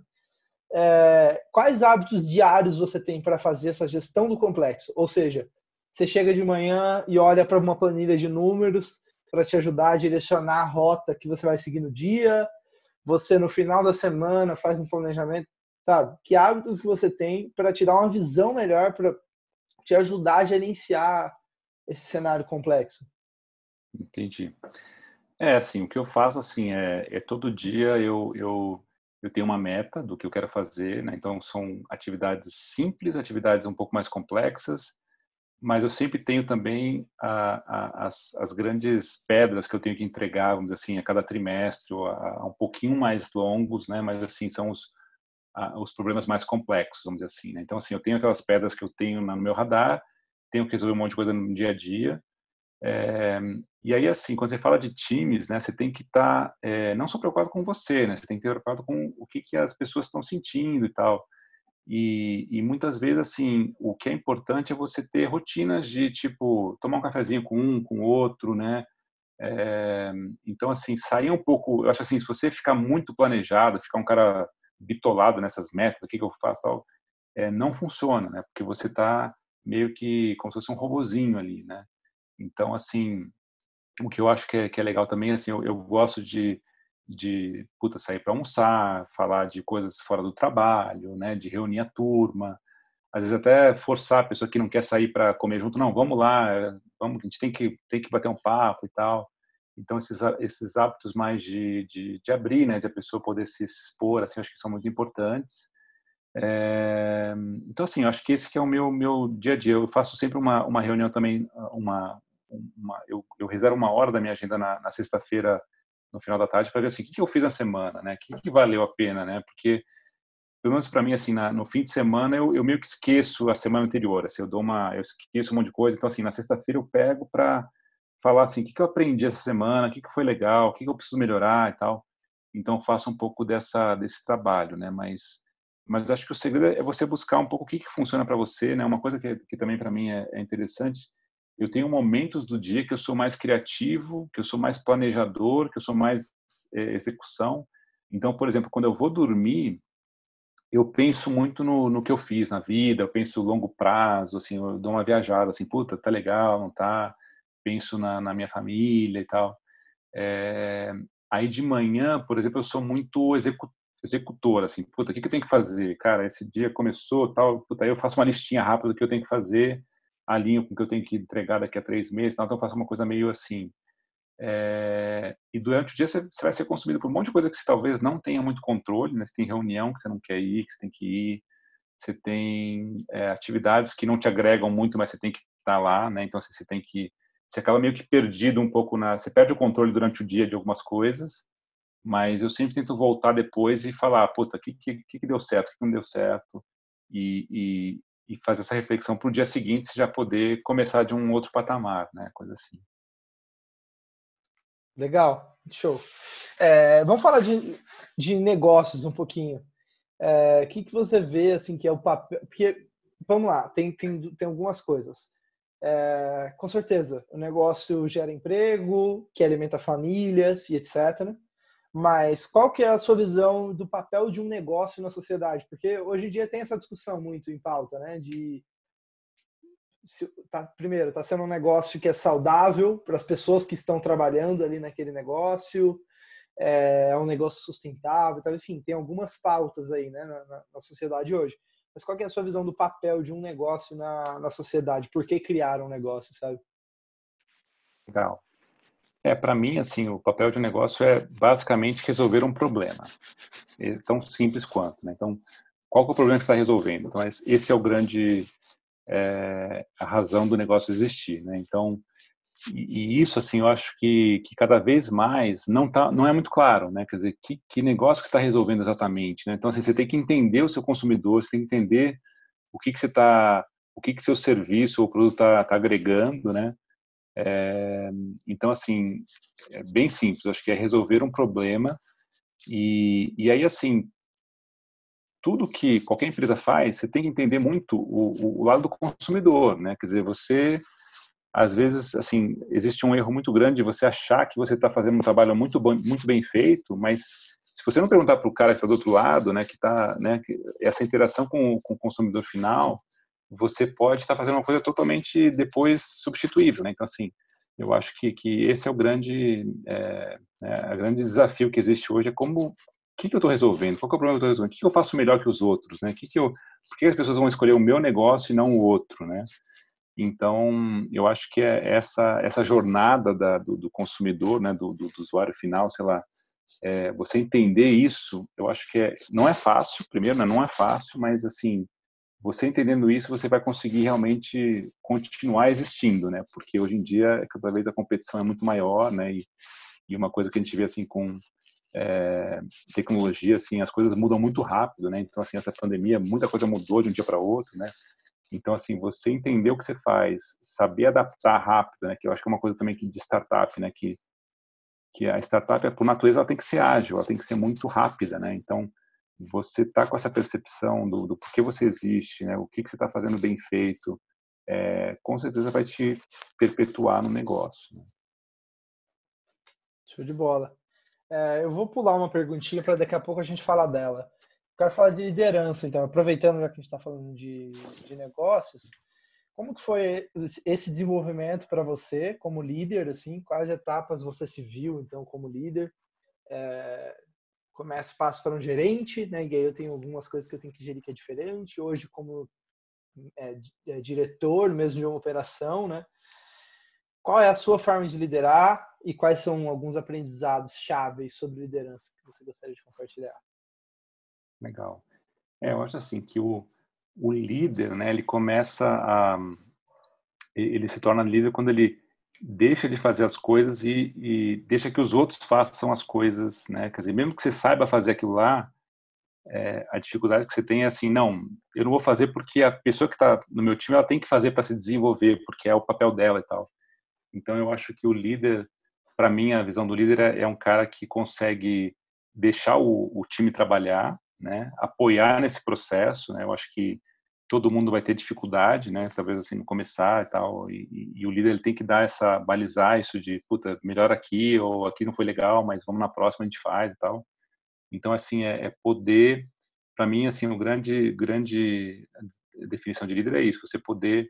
É, quais hábitos diários você tem para fazer essa gestão do complexo? Ou seja, você chega de manhã e olha para uma planilha de números para te ajudar a direcionar a rota que você vai seguir no dia. Você no final da semana faz um planejamento, sabe? Que hábitos que você tem para te dar uma visão melhor para te ajudar a gerenciar esse cenário complexo? Entendi. É, assim, o que eu faço, assim, é, é todo dia eu, eu, eu tenho uma meta do que eu quero fazer, né? Então, são atividades simples, atividades um pouco mais complexas, mas eu sempre tenho também a, a, as, as, grandes pedras que eu tenho que entregar, vamos dizer assim, a cada trimestre, a, a um pouquinho mais longos, né? Mas, assim, são os, os problemas mais complexos, vamos dizer assim, né? Então, assim, eu tenho aquelas pedras que eu tenho no meu radar, tenho que resolver um monte de coisa no dia a dia. É, e aí, assim, quando você fala de times, né, você tem que estar tá, é, não só preocupado com você, né, você tem que estar preocupado com o que, que as pessoas estão sentindo e tal. E, e, muitas vezes, assim, o que é importante é você ter rotinas de, tipo, tomar um cafezinho com um, com outro, né? É, então, assim, sair um pouco... Eu acho assim, se você ficar muito planejado, ficar um cara bitolado nessas metas, o que, que eu faço tal, é, não funciona, né? Porque você está meio que como se fosse um robozinho ali, né? Então, assim, o que eu acho que é, que é legal também, assim, eu, eu gosto de, de puta, sair para almoçar, falar de coisas fora do trabalho, né? De reunir a turma, às vezes até forçar a pessoa que não quer sair para comer junto, não, vamos lá, vamos, a gente tem que tem que bater um papo e tal. Então esses esses hábitos mais de, de, de abrir, né, de a pessoa poder se expor, assim, acho que são muito importantes. É, então, assim, acho que esse que é o meu, meu dia a dia. Eu faço sempre uma, uma reunião também, uma, uma eu, eu reservo uma hora da minha agenda na, na sexta-feira, no final da tarde, para ver assim, o que, que eu fiz na semana, né? O que, que valeu a pena, né? Porque, pelo menos para mim, assim, na, no fim de semana, eu, eu meio que esqueço a semana anterior. Assim, eu dou uma, eu esqueço um monte de coisa. Então, assim, na sexta-feira eu pego para falar assim, o que, que eu aprendi essa semana, o que, que foi legal, o que, que eu preciso melhorar e tal. Então, faço um pouco dessa, desse trabalho, né? Mas mas acho que o segredo é você buscar um pouco o que, que funciona para você, né? Uma coisa que, que também para mim é, é, interessante, eu tenho momentos do dia que eu sou mais criativo, que eu sou mais planejador, que eu sou mais é, execução. Então, por exemplo, quando eu vou dormir, eu penso muito no, no que eu fiz na vida, eu penso longo prazo, assim, eu dou uma viajada, assim, puta, tá legal, não tá? Penso na, na minha família e tal. É, aí de manhã, por exemplo, eu sou muito executivo executor, assim, puta, o que, que eu tenho que fazer? Cara, esse dia começou, tal, puta, aí eu faço uma listinha rápida do que eu tenho que fazer, alinho com o que eu tenho que entregar daqui a três meses, então eu faço uma coisa meio assim. É, e durante o dia você, você, vai ser consumido por um monte de coisa que você talvez não tenha muito controle, né? Você tem reunião que você não quer ir, que você tem que ir, você tem é, atividades que não te agregam muito, mas você tem que estar lá, né? Então assim, você tem que você acaba meio que perdido um pouco na, você perde o controle durante o dia de algumas coisas mas eu sempre tento voltar depois e falar, puta, o que, que, que deu certo, o que não deu certo, e, e, e fazer essa reflexão para o dia seguinte já poder começar de um outro patamar, né, coisa assim. Legal, show. É, vamos falar de, de negócios um pouquinho. É, o que, que você vê assim que é o papel? Porque vamos lá, tem, tem, tem algumas coisas. É, com certeza, o negócio gera emprego, que alimenta famílias e etc. Mas qual que é a sua visão do papel de um negócio na sociedade? Porque hoje em dia tem essa discussão muito em pauta, né? De se, tá, primeiro, está sendo um negócio que é saudável para as pessoas que estão trabalhando ali naquele negócio, é, é um negócio sustentável, então, enfim, tem algumas pautas aí né, na, na, sociedade hoje. Mas qual é a sua visão do papel de um negócio na, na sociedade? Por que criar um negócio, sabe? Legal. É, para mim, assim, o papel de negócio é basicamente resolver um problema. É tão simples quanto, né? Então, qual é o problema que está resolvendo? Então, esse é o grande, é, a razão do negócio existir, né? Então, e, e isso, assim, eu acho que, que cada vez mais não tá, não é muito claro, né? Quer dizer, que, que negócio que está resolvendo exatamente, né? Então, assim, você tem que entender o seu consumidor, você tem que entender o que que você está, o que que seu serviço ou produto está tá agregando, né? É, então, assim, é bem simples. Acho que é resolver um problema E, e aí, assim, tudo que qualquer empresa faz, você tem que entender muito o, o lado do consumidor, né? Quer dizer, você às vezes, assim, existe um erro muito grande de você achar que você está fazendo um trabalho muito bom, muito bem feito, mas se você não perguntar para o cara que está do outro lado, né, que está, né, que essa interação com, com o consumidor final, você pode estar fazendo uma coisa totalmente depois substituível, né? Então, assim, eu acho que, que esse é o grande, é, é, grande desafio que existe hoje, é como, o que, que eu estou resolvendo? Qual é o problema que eu estou resolvendo? O que, que eu faço melhor que os outros, né? Que que eu, por que as pessoas vão escolher o meu negócio e não o outro, né? Então, eu acho que é essa essa jornada da, do, do, consumidor, né, do, do, do, usuário final, sei lá, é, você entender isso, eu acho que é, não é fácil. Primeiro, né, não é fácil, mas assim, você entendendo isso, você vai conseguir realmente continuar existindo, né? Porque hoje em dia, cada vez a competição é muito maior, né? E, e uma coisa que a gente vê assim com é, tecnologia, assim, as coisas mudam muito rápido, né? Então, assim, essa pandemia, muita coisa mudou de um dia para outro, né? Então, assim, você entender o que você faz, saber adaptar rápido, né? Que eu acho que é uma coisa também que de startup, né? Que, que a startup, por natureza, ela tem que ser ágil, ela tem que ser muito rápida, né? Então, você tá com essa percepção do, do porquê você existe, né? O que, que você está fazendo bem feito, é, com certeza vai te perpetuar no negócio. Né? Show de bola. É, eu vou pular uma perguntinha para daqui a pouco a gente falar dela. Quero falar de liderança, então, aproveitando já que a gente está falando de, de negócios, como que foi esse desenvolvimento para você como líder, assim, quais etapas você se viu, então, como líder? É, começo, passo para um gerente, né, e aí eu tenho algumas coisas que eu tenho que gerir que é diferente, hoje como é, é, diretor mesmo de uma operação, né? Qual é a sua forma de liderar e quais são alguns aprendizados chaves sobre liderança que você gostaria de compartilhar? Legal. É, eu acho assim que o, o líder, né, ele começa a ele se torna líder quando ele deixa de fazer as coisas e, e, deixa que os outros façam as coisas, né? Quer dizer, mesmo que você saiba fazer aquilo lá, é, a dificuldade que você tem é assim, não, eu não vou fazer porque a pessoa que está no meu time ela tem que fazer para se desenvolver, porque é o papel dela e tal. Então eu acho que o líder, para mim a visão do líder é, é, um cara que consegue deixar o, o time trabalhar né, apoiar nesse processo, né, eu acho que todo mundo vai ter dificuldade, né, talvez assim no começar e tal, e, e, o líder ele tem que dar essa balizar isso de puta melhor aqui ou aqui não foi legal, mas vamos na próxima a gente faz e tal. Então assim é, é poder, para mim assim o grande grande definição de líder é isso, você poder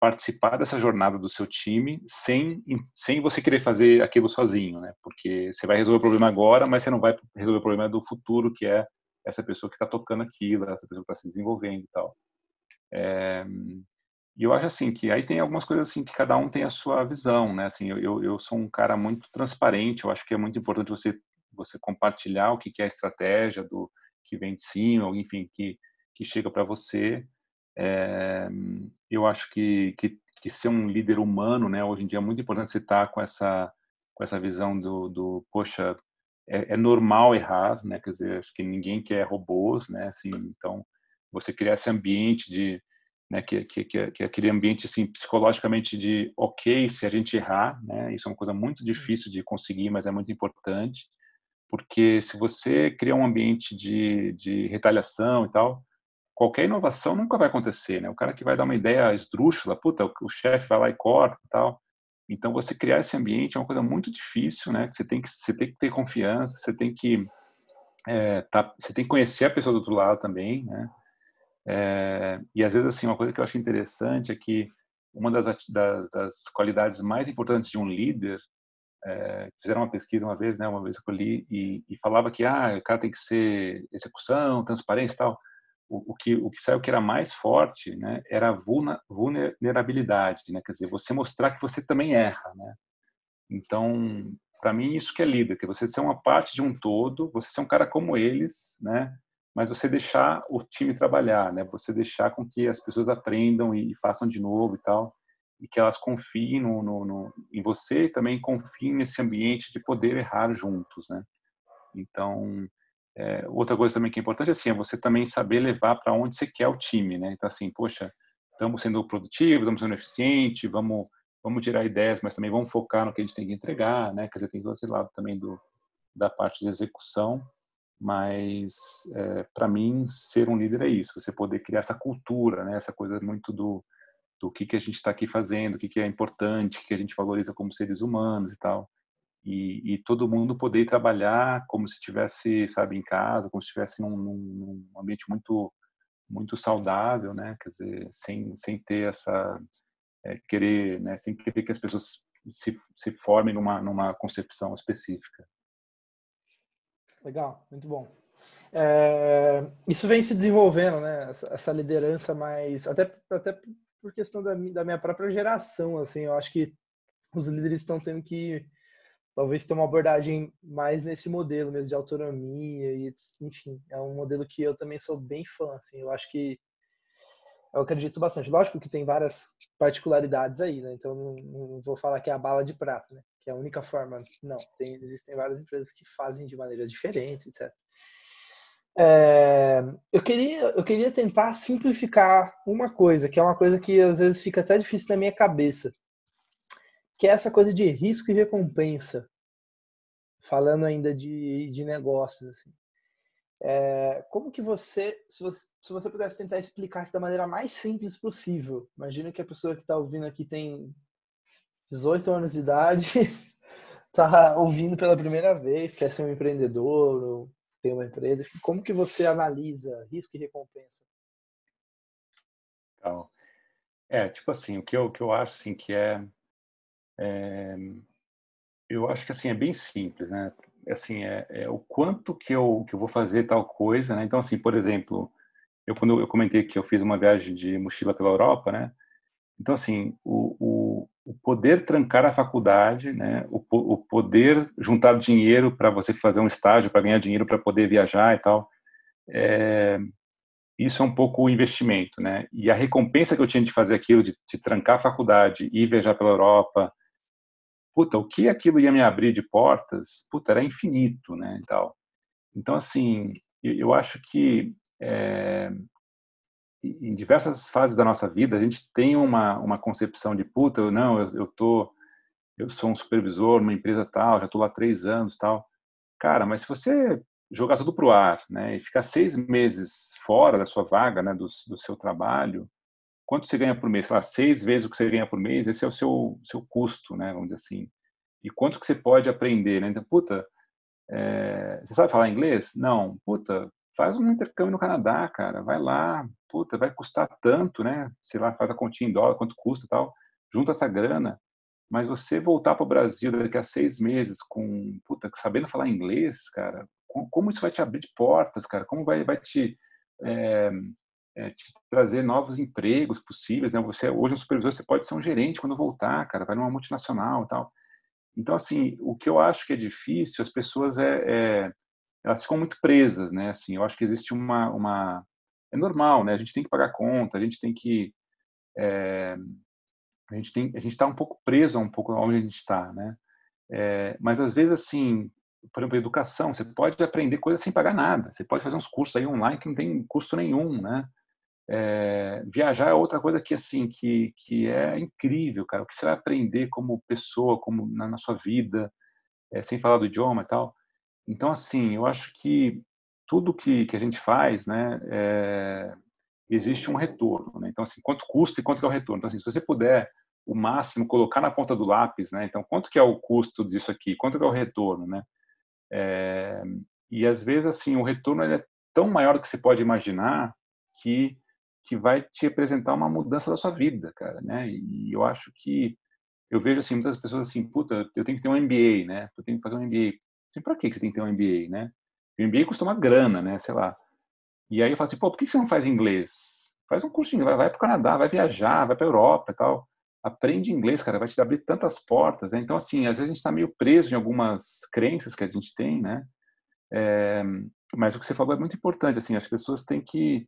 participar dessa jornada do seu time sem sem você querer fazer aquilo sozinho, né? Porque você vai resolver o problema agora, mas você não vai resolver o problema do futuro, que é essa pessoa que está tocando aquilo, essa pessoa que está se desenvolvendo e tal. É, e eu acho assim que aí tem algumas coisas assim que cada um tem a sua visão, né? Assim, eu, eu sou um cara muito transparente. Eu acho que é muito importante você você compartilhar o que, é a estratégia do que vem de cima, ou enfim, que que chega para você. É, eu acho que, que que ser um líder humano, né? Hoje em dia é muito importante você estar tá com essa com essa visão do, do poxa, é, é, normal errar, né? Quer dizer, acho que ninguém quer robôs, né? Assim, então você criar esse ambiente de, né? Que, que, que, é, que aquele ambiente assim psicologicamente de ok se a gente errar, né? Isso é uma coisa muito difícil de conseguir, mas é muito importante, porque se você criar um ambiente de, de retaliação e tal, qualquer inovação nunca vai acontecer, né? O cara que vai dar uma ideia esdrúxula, puta, o, o chefe vai lá e corta e tal. Então, você criar esse ambiente é uma coisa muito difícil, né? Você tem que, você tem que ter confiança, você tem que é, tá, você tem que conhecer a pessoa do outro lado também, né? É, e às vezes assim uma coisa que eu acho interessante é que uma das, das, das qualidades mais importantes de um líder é, fizeram uma pesquisa uma vez, né? Uma vez que eu li e, e falava que ah, o cara tem que ser execução, transparência e tal o, o, que o que saiu que era mais forte, né, era a vulnerabilidade, né, quer dizer, você mostrar que você também erra, né. Então, para mim isso que é líder, que você ser uma parte de um todo, você ser um cara como eles, né, mas você deixar o time trabalhar, né, você deixar com que as pessoas aprendam e, façam de novo e tal, e que elas confiem no, no, no, em você e também confiem nesse ambiente de poder errar juntos, né. Então, é, outra coisa também que é importante assim, é você também saber levar para onde você quer o time, né? Então assim, poxa, estamos sendo produtivos, estamos sendo eficientes, vamos vamos tirar ideias, mas também vamos focar no que a gente tem que entregar, né? Quer dizer, tem todo esse lado também do da parte de execução. Mas é, para mim ser um líder é isso, você poder criar essa cultura, né? Essa coisa muito do do que que a gente está aqui fazendo, o que que é importante, o que a gente valoriza como seres humanos e tal. E, e, todo mundo poder trabalhar como se estivesse, sabe, em casa, como se estivesse num, num, ambiente muito muito saudável, né? Quer dizer, sem sem ter essa é, querer, né? Sem querer que as pessoas se, se formem numa numa concepção específica. Legal, muito bom. É, isso vem se desenvolvendo, né? Essa, essa, liderança mais até até por questão da, da minha própria geração, assim, eu acho que os líderes estão tendo que talvez ter uma abordagem mais nesse modelo mesmo de autonomia e enfim, é um modelo que eu também sou bem fã, assim, eu acho que eu acredito bastante. Lógico que tem várias particularidades aí, né? Então não, não, vou falar que é a bala de prata, né? Que é a única forma. Não, tem, existem várias empresas que fazem de maneiras diferentes, etc. É, eu queria eu queria tentar simplificar uma coisa, que é uma coisa que às vezes fica até difícil na minha cabeça, que é essa coisa de risco e recompensa. Falando ainda de, de negócios, assim. É, como que você se, você, se você pudesse tentar explicar isso da maneira mais simples possível. Imagina que a pessoa que está ouvindo aqui tem 18 anos de idade, está [LAUGHS] ouvindo pela primeira vez, quer ser um empreendedor ou tem uma empresa. Como que você analisa risco e recompensa? Então, é, tipo assim, o que eu, o que eu acho assim, que é, é eu acho que assim é bem simples, né? Assim é, é, o quanto que eu que eu vou fazer tal coisa, né? Então assim, por exemplo, eu quando eu comentei que eu fiz uma viagem de mochila pela Europa, né? Então assim, o, o, o poder trancar a faculdade, né? O, o poder juntar dinheiro para você fazer um estágio, para ganhar dinheiro para poder viajar e tal, é, isso é um pouco o investimento, né? E a recompensa que eu tinha de fazer aquilo, de, de trancar a faculdade e viajar pela Europa, puta, o que aquilo ia me abrir de portas, puta, era infinito, né, e tal. Então, assim, eu acho que é, em diversas fases da nossa vida, a gente tem uma, uma concepção de, puta, não, eu, eu tô, eu sou um supervisor numa empresa tal, já estou lá três anos, tal. Cara, mas se você jogar tudo pro ar, né, e ficar seis meses fora da sua vaga, né, do, do seu trabalho, quanto você ganha por mês? Sei lá, seis vezes o que você ganha por mês, esse é o seu, seu custo, né? Vamos dizer assim. E quanto que você pode aprender, né? Então, puta, é, você sabe falar inglês? Não. Puta, faz um intercâmbio no Canadá, cara. Vai lá. Puta, vai custar tanto, né? Sei lá, faz a continha em dólar, quanto custa tal. Junta essa grana. Mas você voltar para o Brasil daqui a seis meses com, puta, sabendo falar inglês, cara, como isso vai te abrir portas, cara? Como vai, vai te... É, é, te trazer novos empregos possíveis, né? Você hoje é um supervisor, você pode ser um gerente quando voltar, cara, vai numa multinacional e tal. Então, assim, o que eu acho que é difícil, as pessoas é, é elas ficam muito presas, né? Assim, eu acho que existe uma, uma é normal, né? A gente tem que pagar conta, a gente tem que é, a gente tem a gente está um pouco preso a um pouco onde a gente está, né? É, mas às vezes assim, por exemplo, educação, você pode aprender coisas sem pagar nada. Você pode fazer uns cursos aí online que não tem custo nenhum, né? É, viajar é outra coisa que assim que que é incrível, cara. O que você vai aprender como pessoa, como na, na sua vida, sem falar do idioma e tal. Então assim, eu acho que tudo que que a gente faz, né, é, existe um retorno. Né? Então assim, quanto custa e quanto é o retorno. Então assim, se você puder o máximo colocar na ponta do lápis, né? Então quanto que é o custo disso aqui? Quanto que é o retorno, né? É, e às vezes assim o retorno é tão maior do que você pode imaginar que que vai te apresentar uma mudança da sua vida, cara, né? E eu acho que eu vejo assim muitas pessoas assim, puta, eu tenho que ter um MBA, né? Eu tenho que fazer um MBA. Assim, para que você tem que ter um MBA, né? O MBA custa uma grana, né? Sei lá. E aí eu falo assim, pô, por que você não faz inglês? Faz um inglês, vai, vai para o Canadá, vai viajar, vai para a Europa e tal. Aprende inglês, cara, vai te abrir tantas portas. Né? Então, assim, às vezes a gente está meio preso em algumas crenças que a gente tem, né? É, mas o que você falou é muito importante, assim, as pessoas têm que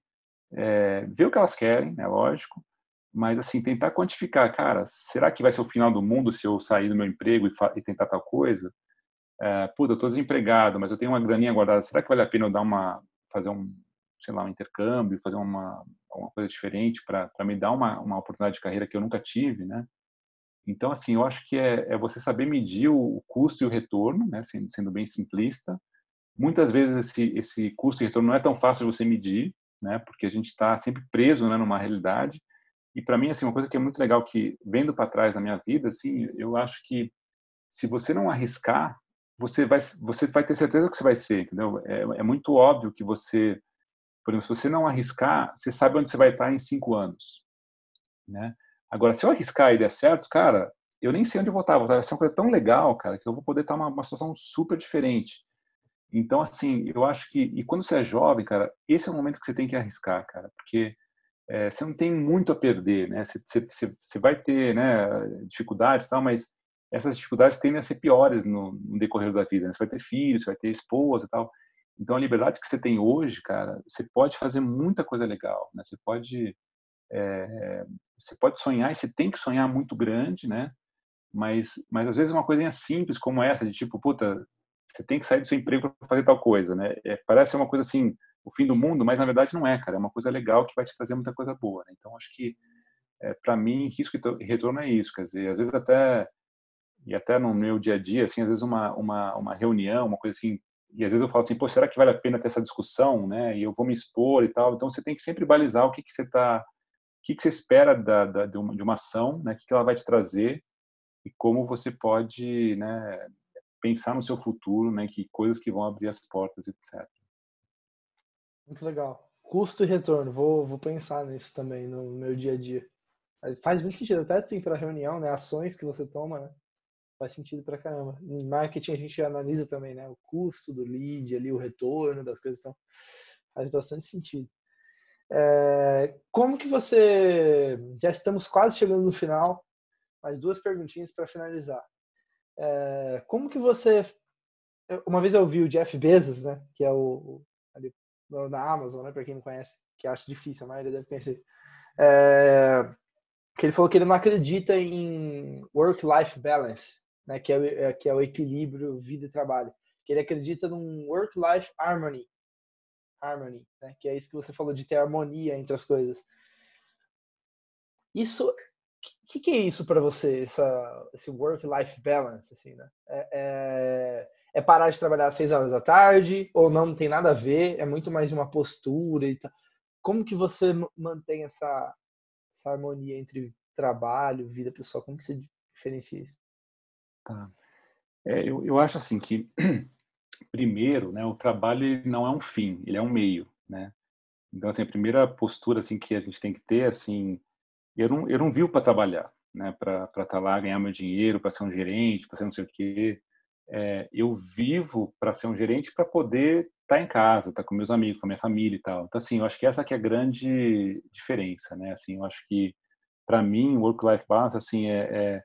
é, ver o que elas querem, é lógico, mas assim tentar quantificar, cara, será que vai ser o final do mundo se eu sair do meu emprego e, e tentar tal coisa? É, puta, eu estou desempregado, mas eu tenho uma graninha guardada, será que vale a pena eu dar uma, fazer um, sei lá, um intercâmbio, fazer uma, uma coisa diferente para me dar uma, uma oportunidade de carreira que eu nunca tive, né? Então, assim, eu acho que é, é você saber medir o, o, custo e o retorno, né, sendo, sendo bem simplista, muitas vezes esse, esse custo e retorno não é tão fácil de você medir, né? Porque a gente está sempre preso, né, numa realidade. E para mim, assim, uma coisa que é muito legal que vendo para trás na minha vida, assim, eu acho que se você não arriscar, você vai, você vai ter certeza que você vai ser, entendeu? É, é muito óbvio que você, por exemplo, se você não arriscar, você sabe onde você vai estar em cinco anos, né? Agora, se eu arriscar e der certo, cara, eu nem sei onde eu vou estar. Vai ser uma coisa tão legal, cara, que eu vou poder estar numa uma situação super diferente. Então, assim, eu acho que, e quando você é jovem, cara, esse é o momento que você tem que arriscar, cara, porque é, você não tem muito a perder, né? Você, você, você vai ter né, dificuldades e tal, mas essas dificuldades tendem a ser piores no, no decorrer da vida. Né? Você vai ter filhos, você vai ter esposa e tal. Então, a liberdade que você tem hoje, cara, você pode fazer muita coisa legal, né? Você pode, é, você pode sonhar e você tem que sonhar muito grande, né? Mas, mas às vezes uma coisinha simples como essa, de tipo, puta, você tem que sair do seu emprego para fazer tal coisa, né? É, parece uma coisa assim, o fim do mundo, mas na verdade não é, cara. É uma coisa legal que vai te trazer muita coisa boa. Né? Então, acho que, é, para mim, risco e retorno é isso. Quer dizer, às vezes até e até no meu dia a dia, assim, às vezes uma, uma, uma reunião, uma coisa assim, e às vezes eu falo assim, pô, será que vale a pena ter essa discussão, né? E eu vou me expor e tal. Então você tem que sempre balizar o que que você tá, o que que você espera da, da de, uma, de uma ação, né? O que que ela vai te trazer e como você pode, né? Pensar no seu futuro, né? Que coisas que vão abrir as portas, etc. Muito legal. Custo e retorno. Vou, vou pensar nisso também no meu dia a dia. Faz muito sentido, até assim, para reunião, né? Ações que você toma, né? Faz sentido pra caramba. Em marketing a gente analisa também, né? O custo do lead, ali, o retorno das coisas, então faz bastante sentido. É, como que você. Já estamos quase chegando no final, mais duas perguntinhas para finalizar. É, como que você. Uma vez eu vi o Jeff Bezos, né? Que é o. Ali, na Amazon, né? Para quem não conhece, que acho difícil, a maioria deve conhecer. É, que ele falou que ele não acredita em work-life balance né, que, é, é, que é o equilíbrio vida e trabalho. Que ele acredita num work-life harmony, harmony, né, que é isso que você falou de ter harmonia entre as coisas. Isso, o que, que, é isso para você, essa, esse work-life balance, assim, né? É, é, é, parar de trabalhar às seis horas da tarde ou não, não tem nada a ver? É muito mais uma postura e tal. Como que você mantém essa, essa harmonia entre trabalho, vida pessoal? Como que você diferencia isso? Tá. É, eu, eu acho assim que, [CLEARS THROAT] primeiro, né, o trabalho não é um fim, ele é um meio, né? Então, assim, a primeira postura assim que a gente tem que ter, assim, eu não, eu não vivo para trabalhar, né? Para estar tá lá, ganhar meu dinheiro, para ser um gerente, para ser não sei o quê. É, eu vivo para ser um gerente para poder estar tá em casa, estar tá com meus amigos, com a minha família e tal. Então, assim, eu acho que essa que é a grande diferença, né? Assim, eu acho que, para mim, work-life balance, assim, é, é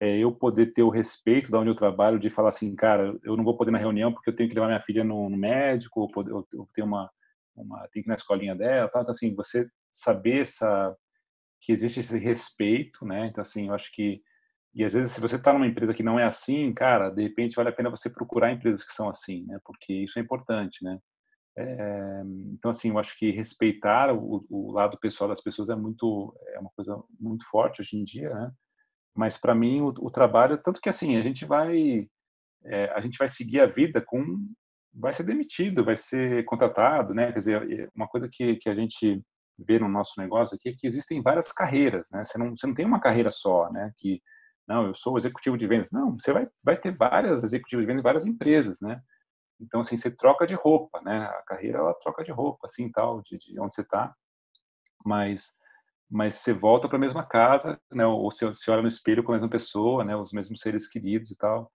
é eu poder ter o respeito da onde eu trabalho, de falar assim, cara, eu não vou poder na reunião porque eu tenho que levar minha filha no, no médico, ou poder, eu, tenho uma, uma, que ir na escolinha dela, tal. Então, assim, você saber essa, que existe esse respeito, né? Então, assim, eu acho que, e às vezes, se você está numa empresa que não é assim, cara, de repente vale a pena você procurar empresas que são assim, né? Porque isso é importante, né? É, então, assim, eu acho que respeitar o, o lado pessoal das pessoas é muito, é uma coisa muito forte hoje em dia, né? Mas para mim o, o, trabalho, tanto que assim a gente vai é, a gente vai seguir a vida com vai ser demitido, vai ser contratado, né? Quer dizer, uma coisa que, que a gente vê no nosso negócio aqui é que existem várias carreiras, né? Você não você não tem uma carreira só, né? Que não, eu sou executivo de vendas. Não, você vai vai ter várias executivos de vendas em várias empresas, né? Então assim você troca de roupa, né? A carreira ela troca de roupa, assim tal, de, de onde você está, mas mas você volta para a mesma casa, né? Ou você, você olha no espelho com a mesma pessoa, né? Os mesmos seres queridos e tal.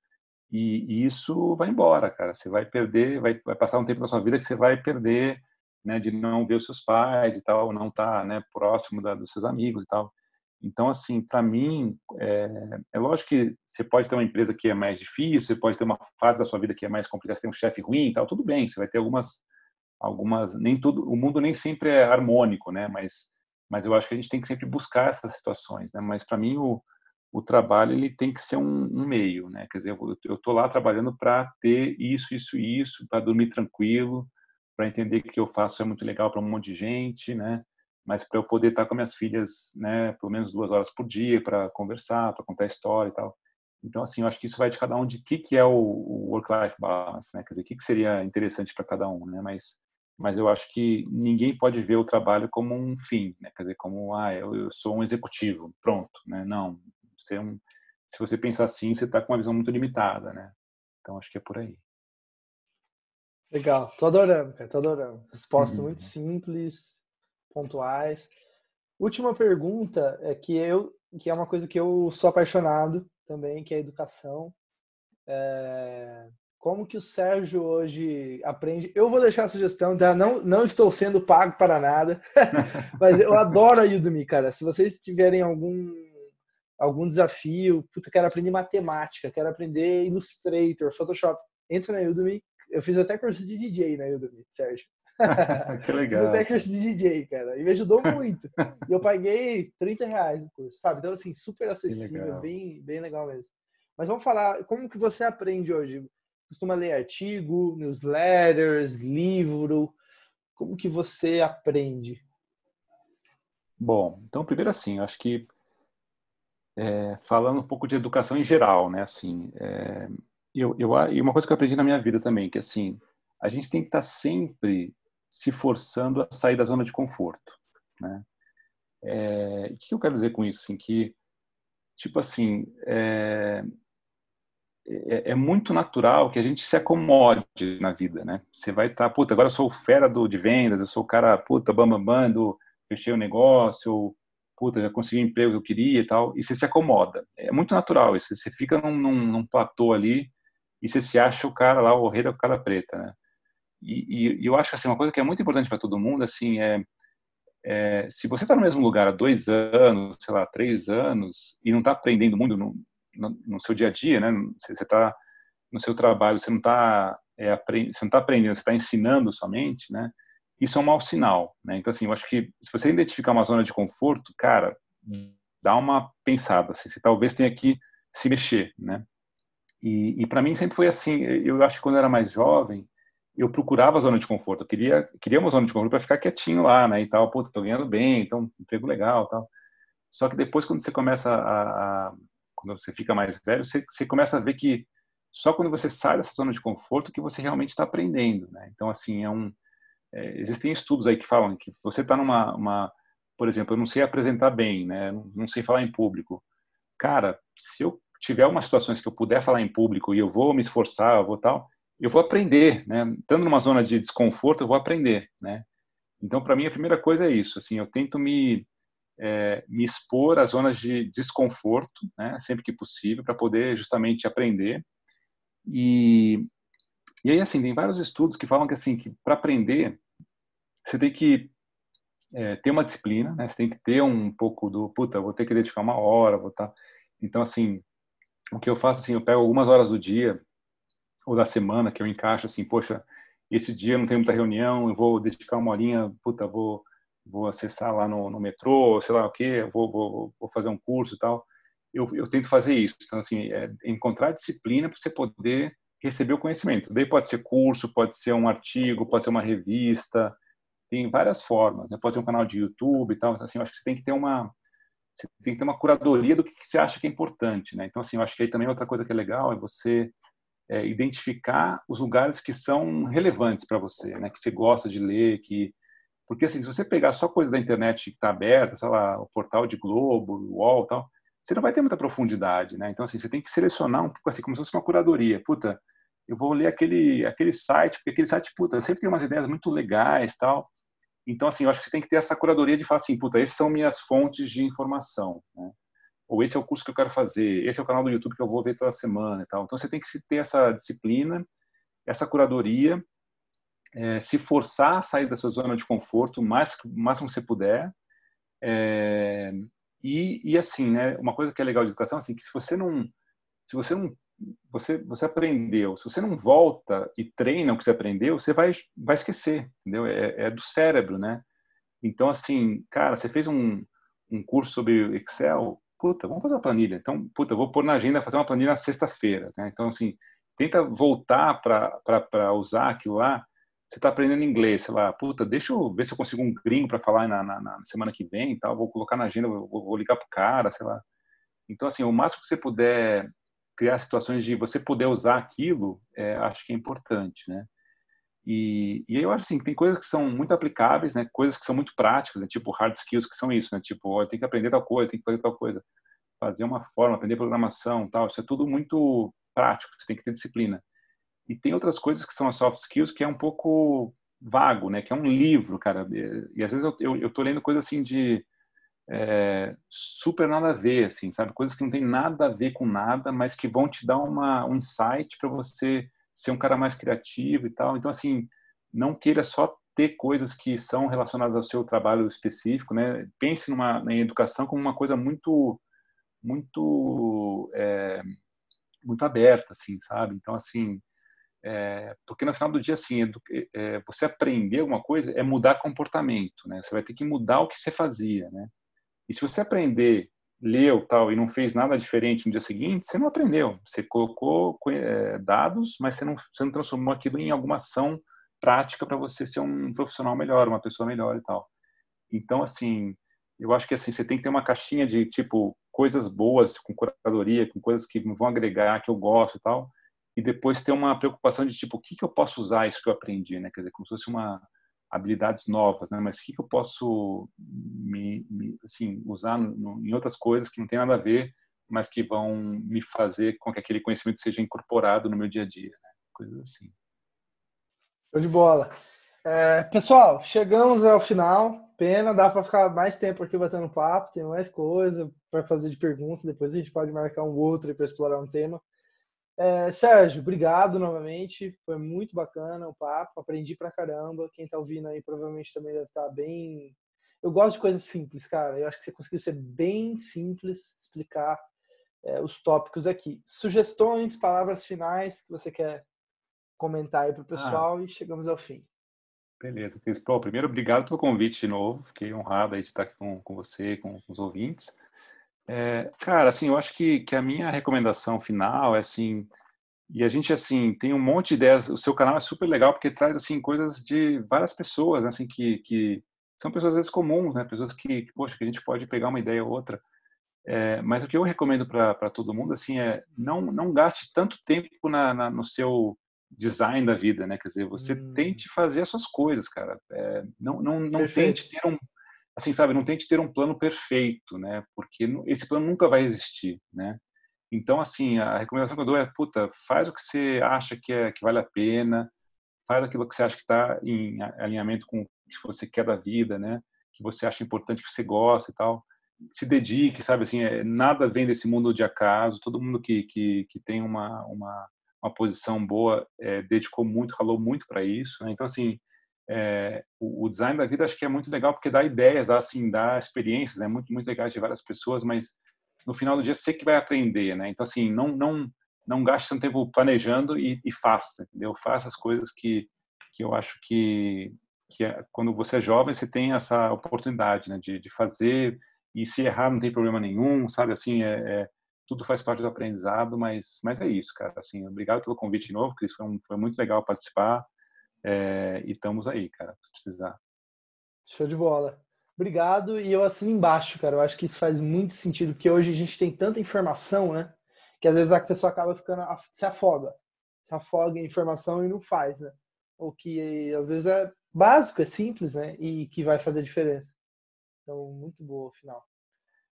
E, e isso vai embora, cara. Você vai perder, vai, vai passar um tempo da sua vida que você vai perder, né? De não ver os seus pais e tal, não estar, tá, né? Próximo da, dos seus amigos e tal. Então, assim, para mim, é, é, lógico que você pode ter uma empresa que é mais difícil, você pode ter uma fase da sua vida que é mais complicada, você tem um chefe ruim e tal, tudo bem, você vai ter algumas, algumas, nem tudo, o mundo nem sempre é harmônico, né? Mas mas eu acho que a gente tem que sempre buscar essas situações, né? Mas para mim o, o trabalho ele tem que ser um, um meio, né? Quer dizer, eu, tô lá trabalhando para ter isso, isso, isso, para dormir tranquilo, para entender que o que eu faço é muito legal para um monte de gente, né? Mas para eu poder estar com minhas filhas, né? Pelo menos duas horas por dia para conversar, para contar história e tal. Então, assim, eu acho que isso vai de cada um de que que é o, o work-life balance, né? Quer dizer, o que que seria interessante para cada um, né? Mas mas eu acho que ninguém pode ver o trabalho como um fim, né? Quer dizer, como ah, eu, eu sou um executivo, pronto, né? Não, você é um, se você pensar assim, você está com uma visão muito limitada, né? Então acho que é por aí. Legal, tô adorando, cara, tô adorando. Respostas uhum. muito simples, pontuais. Última pergunta é que eu, que é uma coisa que eu sou apaixonado também, que é a educação. É... Como que o Sérgio hoje aprende? Eu vou deixar a sugestão, tá? Não, não estou sendo pago para nada, [LAUGHS] mas eu adoro a Udemy, cara. Se vocês tiverem algum algum desafio, puta, quero aprender matemática, quero aprender Illustrator, Photoshop, entra na Udemy. Eu fiz até curso de DJ na Udemy, Sérgio. [LAUGHS] que legal. Fiz até curso de DJ, cara. E me ajudou muito. e eu paguei 30 reais o curso, sabe? Então, assim, super acessível, bem, bem legal mesmo. Mas vamos falar, como que você aprende hoje? Costuma ler artigo, newsletters, livro? Como que você aprende? Bom, então primeiro assim, acho que é, falando um pouco de educação em geral, né? Assim, é, eu, eu, e uma coisa que eu aprendi na minha vida também, que assim, a gente tem que estar sempre se forçando a sair da zona de conforto, né? É, o que eu quero dizer com isso? Assim, que, tipo assim, é, é, é, muito natural que a gente se acomode na vida, né? Você vai estar, puta, agora eu sou fera do, de vendas, eu sou o cara, puta, bam, bam, do, fechei o negócio, puta, já consegui o emprego que eu queria e tal, e você se acomoda. É muito natural isso, você fica num, num, num platô ali e você se acha o cara lá, o rei da cara preta, né? E, e eu acho assim, uma coisa que é muito importante para todo mundo, assim, é, é se você está no mesmo lugar há dois anos, sei lá, três anos, e não está aprendendo muito no, no, no, seu dia a dia, né? Você está no seu trabalho, você não está é, você não está aprendendo, você está ensinando somente, né? isso é um mau sinal, né? Então, assim, eu acho que se você identificar uma zona de conforto, cara, dá uma pensada, assim, você talvez tenha que se mexer, né? E, e para mim sempre foi assim, eu acho que quando eu era mais jovem, eu procurava a zona de conforto, eu queria, queria uma zona de conforto para ficar quietinho lá, né, e tal, pô, tô ganhando bem, então, emprego legal, tal. Só que depois, quando você começa a, a quando você fica mais velho, você, você começa a ver que só quando você sai dessa zona de conforto que você realmente está aprendendo, né? Então, assim, é um, é, existem estudos aí que falam que você está numa, uma, por exemplo, eu não sei apresentar bem, né? Não sei falar em público. Cara, se eu tiver umas situações que eu puder falar em público e eu vou me esforçar, eu vou tal, eu vou aprender, né? Estando numa zona de desconforto, eu vou aprender, né? Então, para mim, a primeira coisa é isso. Assim, eu tento me é, me expor às zonas de desconforto, né? Sempre que possível, para poder justamente aprender. E e aí, assim, tem vários estudos que falam que, assim, que para aprender, você tem que é, ter uma disciplina, né? Você tem que ter um pouco do, puta, vou ter que dedicar uma hora, vou estar... Tá... Então, assim, o que eu faço, assim, eu pego algumas horas do dia ou da semana que eu encaixo, assim, poxa, esse dia não tem muita reunião, eu vou dedicar uma horinha, puta, vou, vou acessar lá no, no metrô, sei lá o quê, vou, vou, vou fazer um curso e tal. Eu, eu tento fazer isso. Então, assim, é encontrar disciplina para você poder receber o conhecimento. Daí pode ser curso, pode ser um artigo, pode ser uma revista, tem várias formas. Né? Pode ser um canal de YouTube e tal. Então, assim, eu acho que você tem que ter uma você tem que ter uma curadoria do que você acha que é importante, né? Então, assim, eu acho que aí também outra coisa que é legal é você é, identificar os lugares que são relevantes para você, né? Que você gosta de ler, que porque assim, se você pegar só coisa da internet que está aberta, sei lá, o portal de Globo, o UOL, tal, você não vai ter muita profundidade, né? Então assim, você tem que selecionar um pouco assim, como se fosse uma curadoria. Puta, eu vou ler aquele aquele site, porque aquele site, puta, sempre tem umas ideias muito legais, tal. Então assim, eu acho que você tem que ter essa curadoria de falar assim, puta, essas são minhas fontes de informação, né? Ou esse é o curso que eu quero fazer, esse é o canal do YouTube que eu vou ver toda semana e tal. Então você tem que ter essa disciplina, essa curadoria, é, se forçar a sair da sua zona de conforto o mais, máximo que você puder. É, e, e, assim, né, uma coisa que é legal de educação, assim, que se você não, se você não você, você aprendeu. Se você não volta e treina o que você aprendeu, você vai, vai esquecer, entendeu? É, é do cérebro, né? Então, assim, cara, você fez um, um curso sobre Excel, puta, vamos fazer uma planilha. Então, puta, vou pôr na agenda fazer uma planilha na sexta-feira, né? Então, assim, tenta voltar para usar aquilo lá. Você está aprendendo inglês, sei lá, puta, deixa eu ver se eu consigo um gringo para falar na, na, na, semana que vem e tal, vou colocar na agenda, vou, vou ligar pro cara, sei lá. Então, assim, o máximo que você puder criar situações de você poder usar aquilo, é, acho que é importante, né? E, e eu acho assim, tem coisas que são muito aplicáveis, né? Coisas que são muito práticas, né? tipo hard skills que são isso, né? Tipo, eu tenho que aprender tal coisa, tem que fazer tal coisa, fazer uma forma, aprender programação, tal. Isso é tudo muito prático, você tem que ter disciplina. E tem outras coisas que são as soft skills que é um pouco vago, né? Que é um livro, cara. E, às vezes eu, eu, eu tô lendo coisa assim de é, super nada a ver, assim, sabe? Coisas que não tem nada a ver com nada, mas que vão te dar uma, um insight para você ser um cara mais criativo e tal. Então, assim, não queira só ter coisas que são relacionadas ao seu trabalho específico, né? Pense numa, na educação como uma coisa muito, muito, é, muito aberta, assim, sabe? Então, assim, é, porque no final do dia, assim, é, você aprender alguma coisa é mudar comportamento, né? Você vai ter que mudar o que você fazia, né? E se você aprender, leu tal e não fez nada diferente no dia seguinte, você não aprendeu. Você colocou é, dados, mas você não, você não transformou aquilo em alguma ação prática para você ser um profissional melhor, uma pessoa melhor e tal. Então, assim, eu acho que assim você tem que ter uma caixinha de tipo coisas boas com curadoria, com coisas que vão agregar, que eu gosto e tal, e depois ter uma preocupação de tipo o que que eu posso usar isso que eu aprendi, né? Quer dizer, como se fosse uma habilidades novas, né? Mas o que, que eu posso me, me assim usar no, em outras coisas que não tem nada a ver, mas que vão me fazer com que aquele conhecimento seja incorporado no meu dia a dia, né? coisas assim. Show de bola. É, pessoal, chegamos ao final. Pena, dá para ficar mais tempo aqui batendo papo, tem mais coisa para fazer de perguntas. Depois a gente pode marcar um outro para explorar um tema. É, Sérgio, obrigado novamente. Foi muito bacana o papo. Aprendi pra caramba. Quem tá ouvindo aí provavelmente também deve estar tá bem. Eu gosto de coisas simples, cara. Eu acho que você conseguiu ser bem simples, explicar é, os tópicos aqui. Sugestões, palavras finais que você quer comentar aí pro ah. pessoal ah, e chegamos ao fim. Beleza, Cris. Pô, primeiro, obrigado pelo convite de novo. Fiquei honrado aí de estar aqui com, com você, com, com os ouvintes. É, cara, assim, eu acho que, que a minha recomendação final é assim, e a gente assim tem um monte de ideias. O seu canal é super legal porque traz assim coisas de várias pessoas, né, assim que, que são pessoas às vezes comuns, né, pessoas que, poxa, que a gente pode pegar uma ideia ou outra. É, mas o que eu recomendo para todo mundo assim é não não gaste tanto tempo na, na, no seu design da vida, né? Quer dizer, você hum. tente fazer as suas coisas, cara. É, não não não tente ter um assim, sabe, não tente ter um plano perfeito, né? Porque esse plano nunca vai existir, né? Então, assim, a recomendação que eu dou é, puta, faz o que você acha que, é, que vale a pena, faz aquilo que você acha que está em alinhamento com o que você quer da vida, né? Que você acha importante, que você gosta e tal. Se dedique, sabe, assim, é, nada vem desse mundo de acaso. Todo mundo que, que, que tem uma, uma, uma posição boa é, dedicou muito, falou muito para isso. Né? Então, assim, é, o, o, design da vida acho que é muito legal porque dá ideias, dá assim, dá experiências, é né? muito muito legal de várias pessoas, mas no final do dia você que vai aprender, né? Então assim, não não não gaste seu tempo planejando e, e faça, entendeu? Faça as coisas que que eu acho que que é, quando você é jovem você tem essa oportunidade, né? De, de fazer e se errar não tem problema nenhum, sabe? Assim, é, é tudo faz parte do aprendizado, mas mas é isso, cara. Assim, obrigado pelo convite de novo, Cris, foi, um, foi muito legal participar. É, e estamos aí, cara, se precisar. Show de bola. Obrigado. E eu assino embaixo, cara. Eu acho que isso faz muito sentido, porque hoje a gente tem tanta informação, né? Que às vezes a pessoa acaba ficando, se afoga. Se afoga em informação e não faz, né? O que às vezes é básico, é simples, né? E que vai fazer diferença. Então, muito boa final.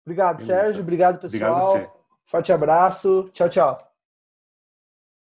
Obrigado, Sérgio. Obrigado, pessoal. Obrigado Forte abraço. Tchau, tchau.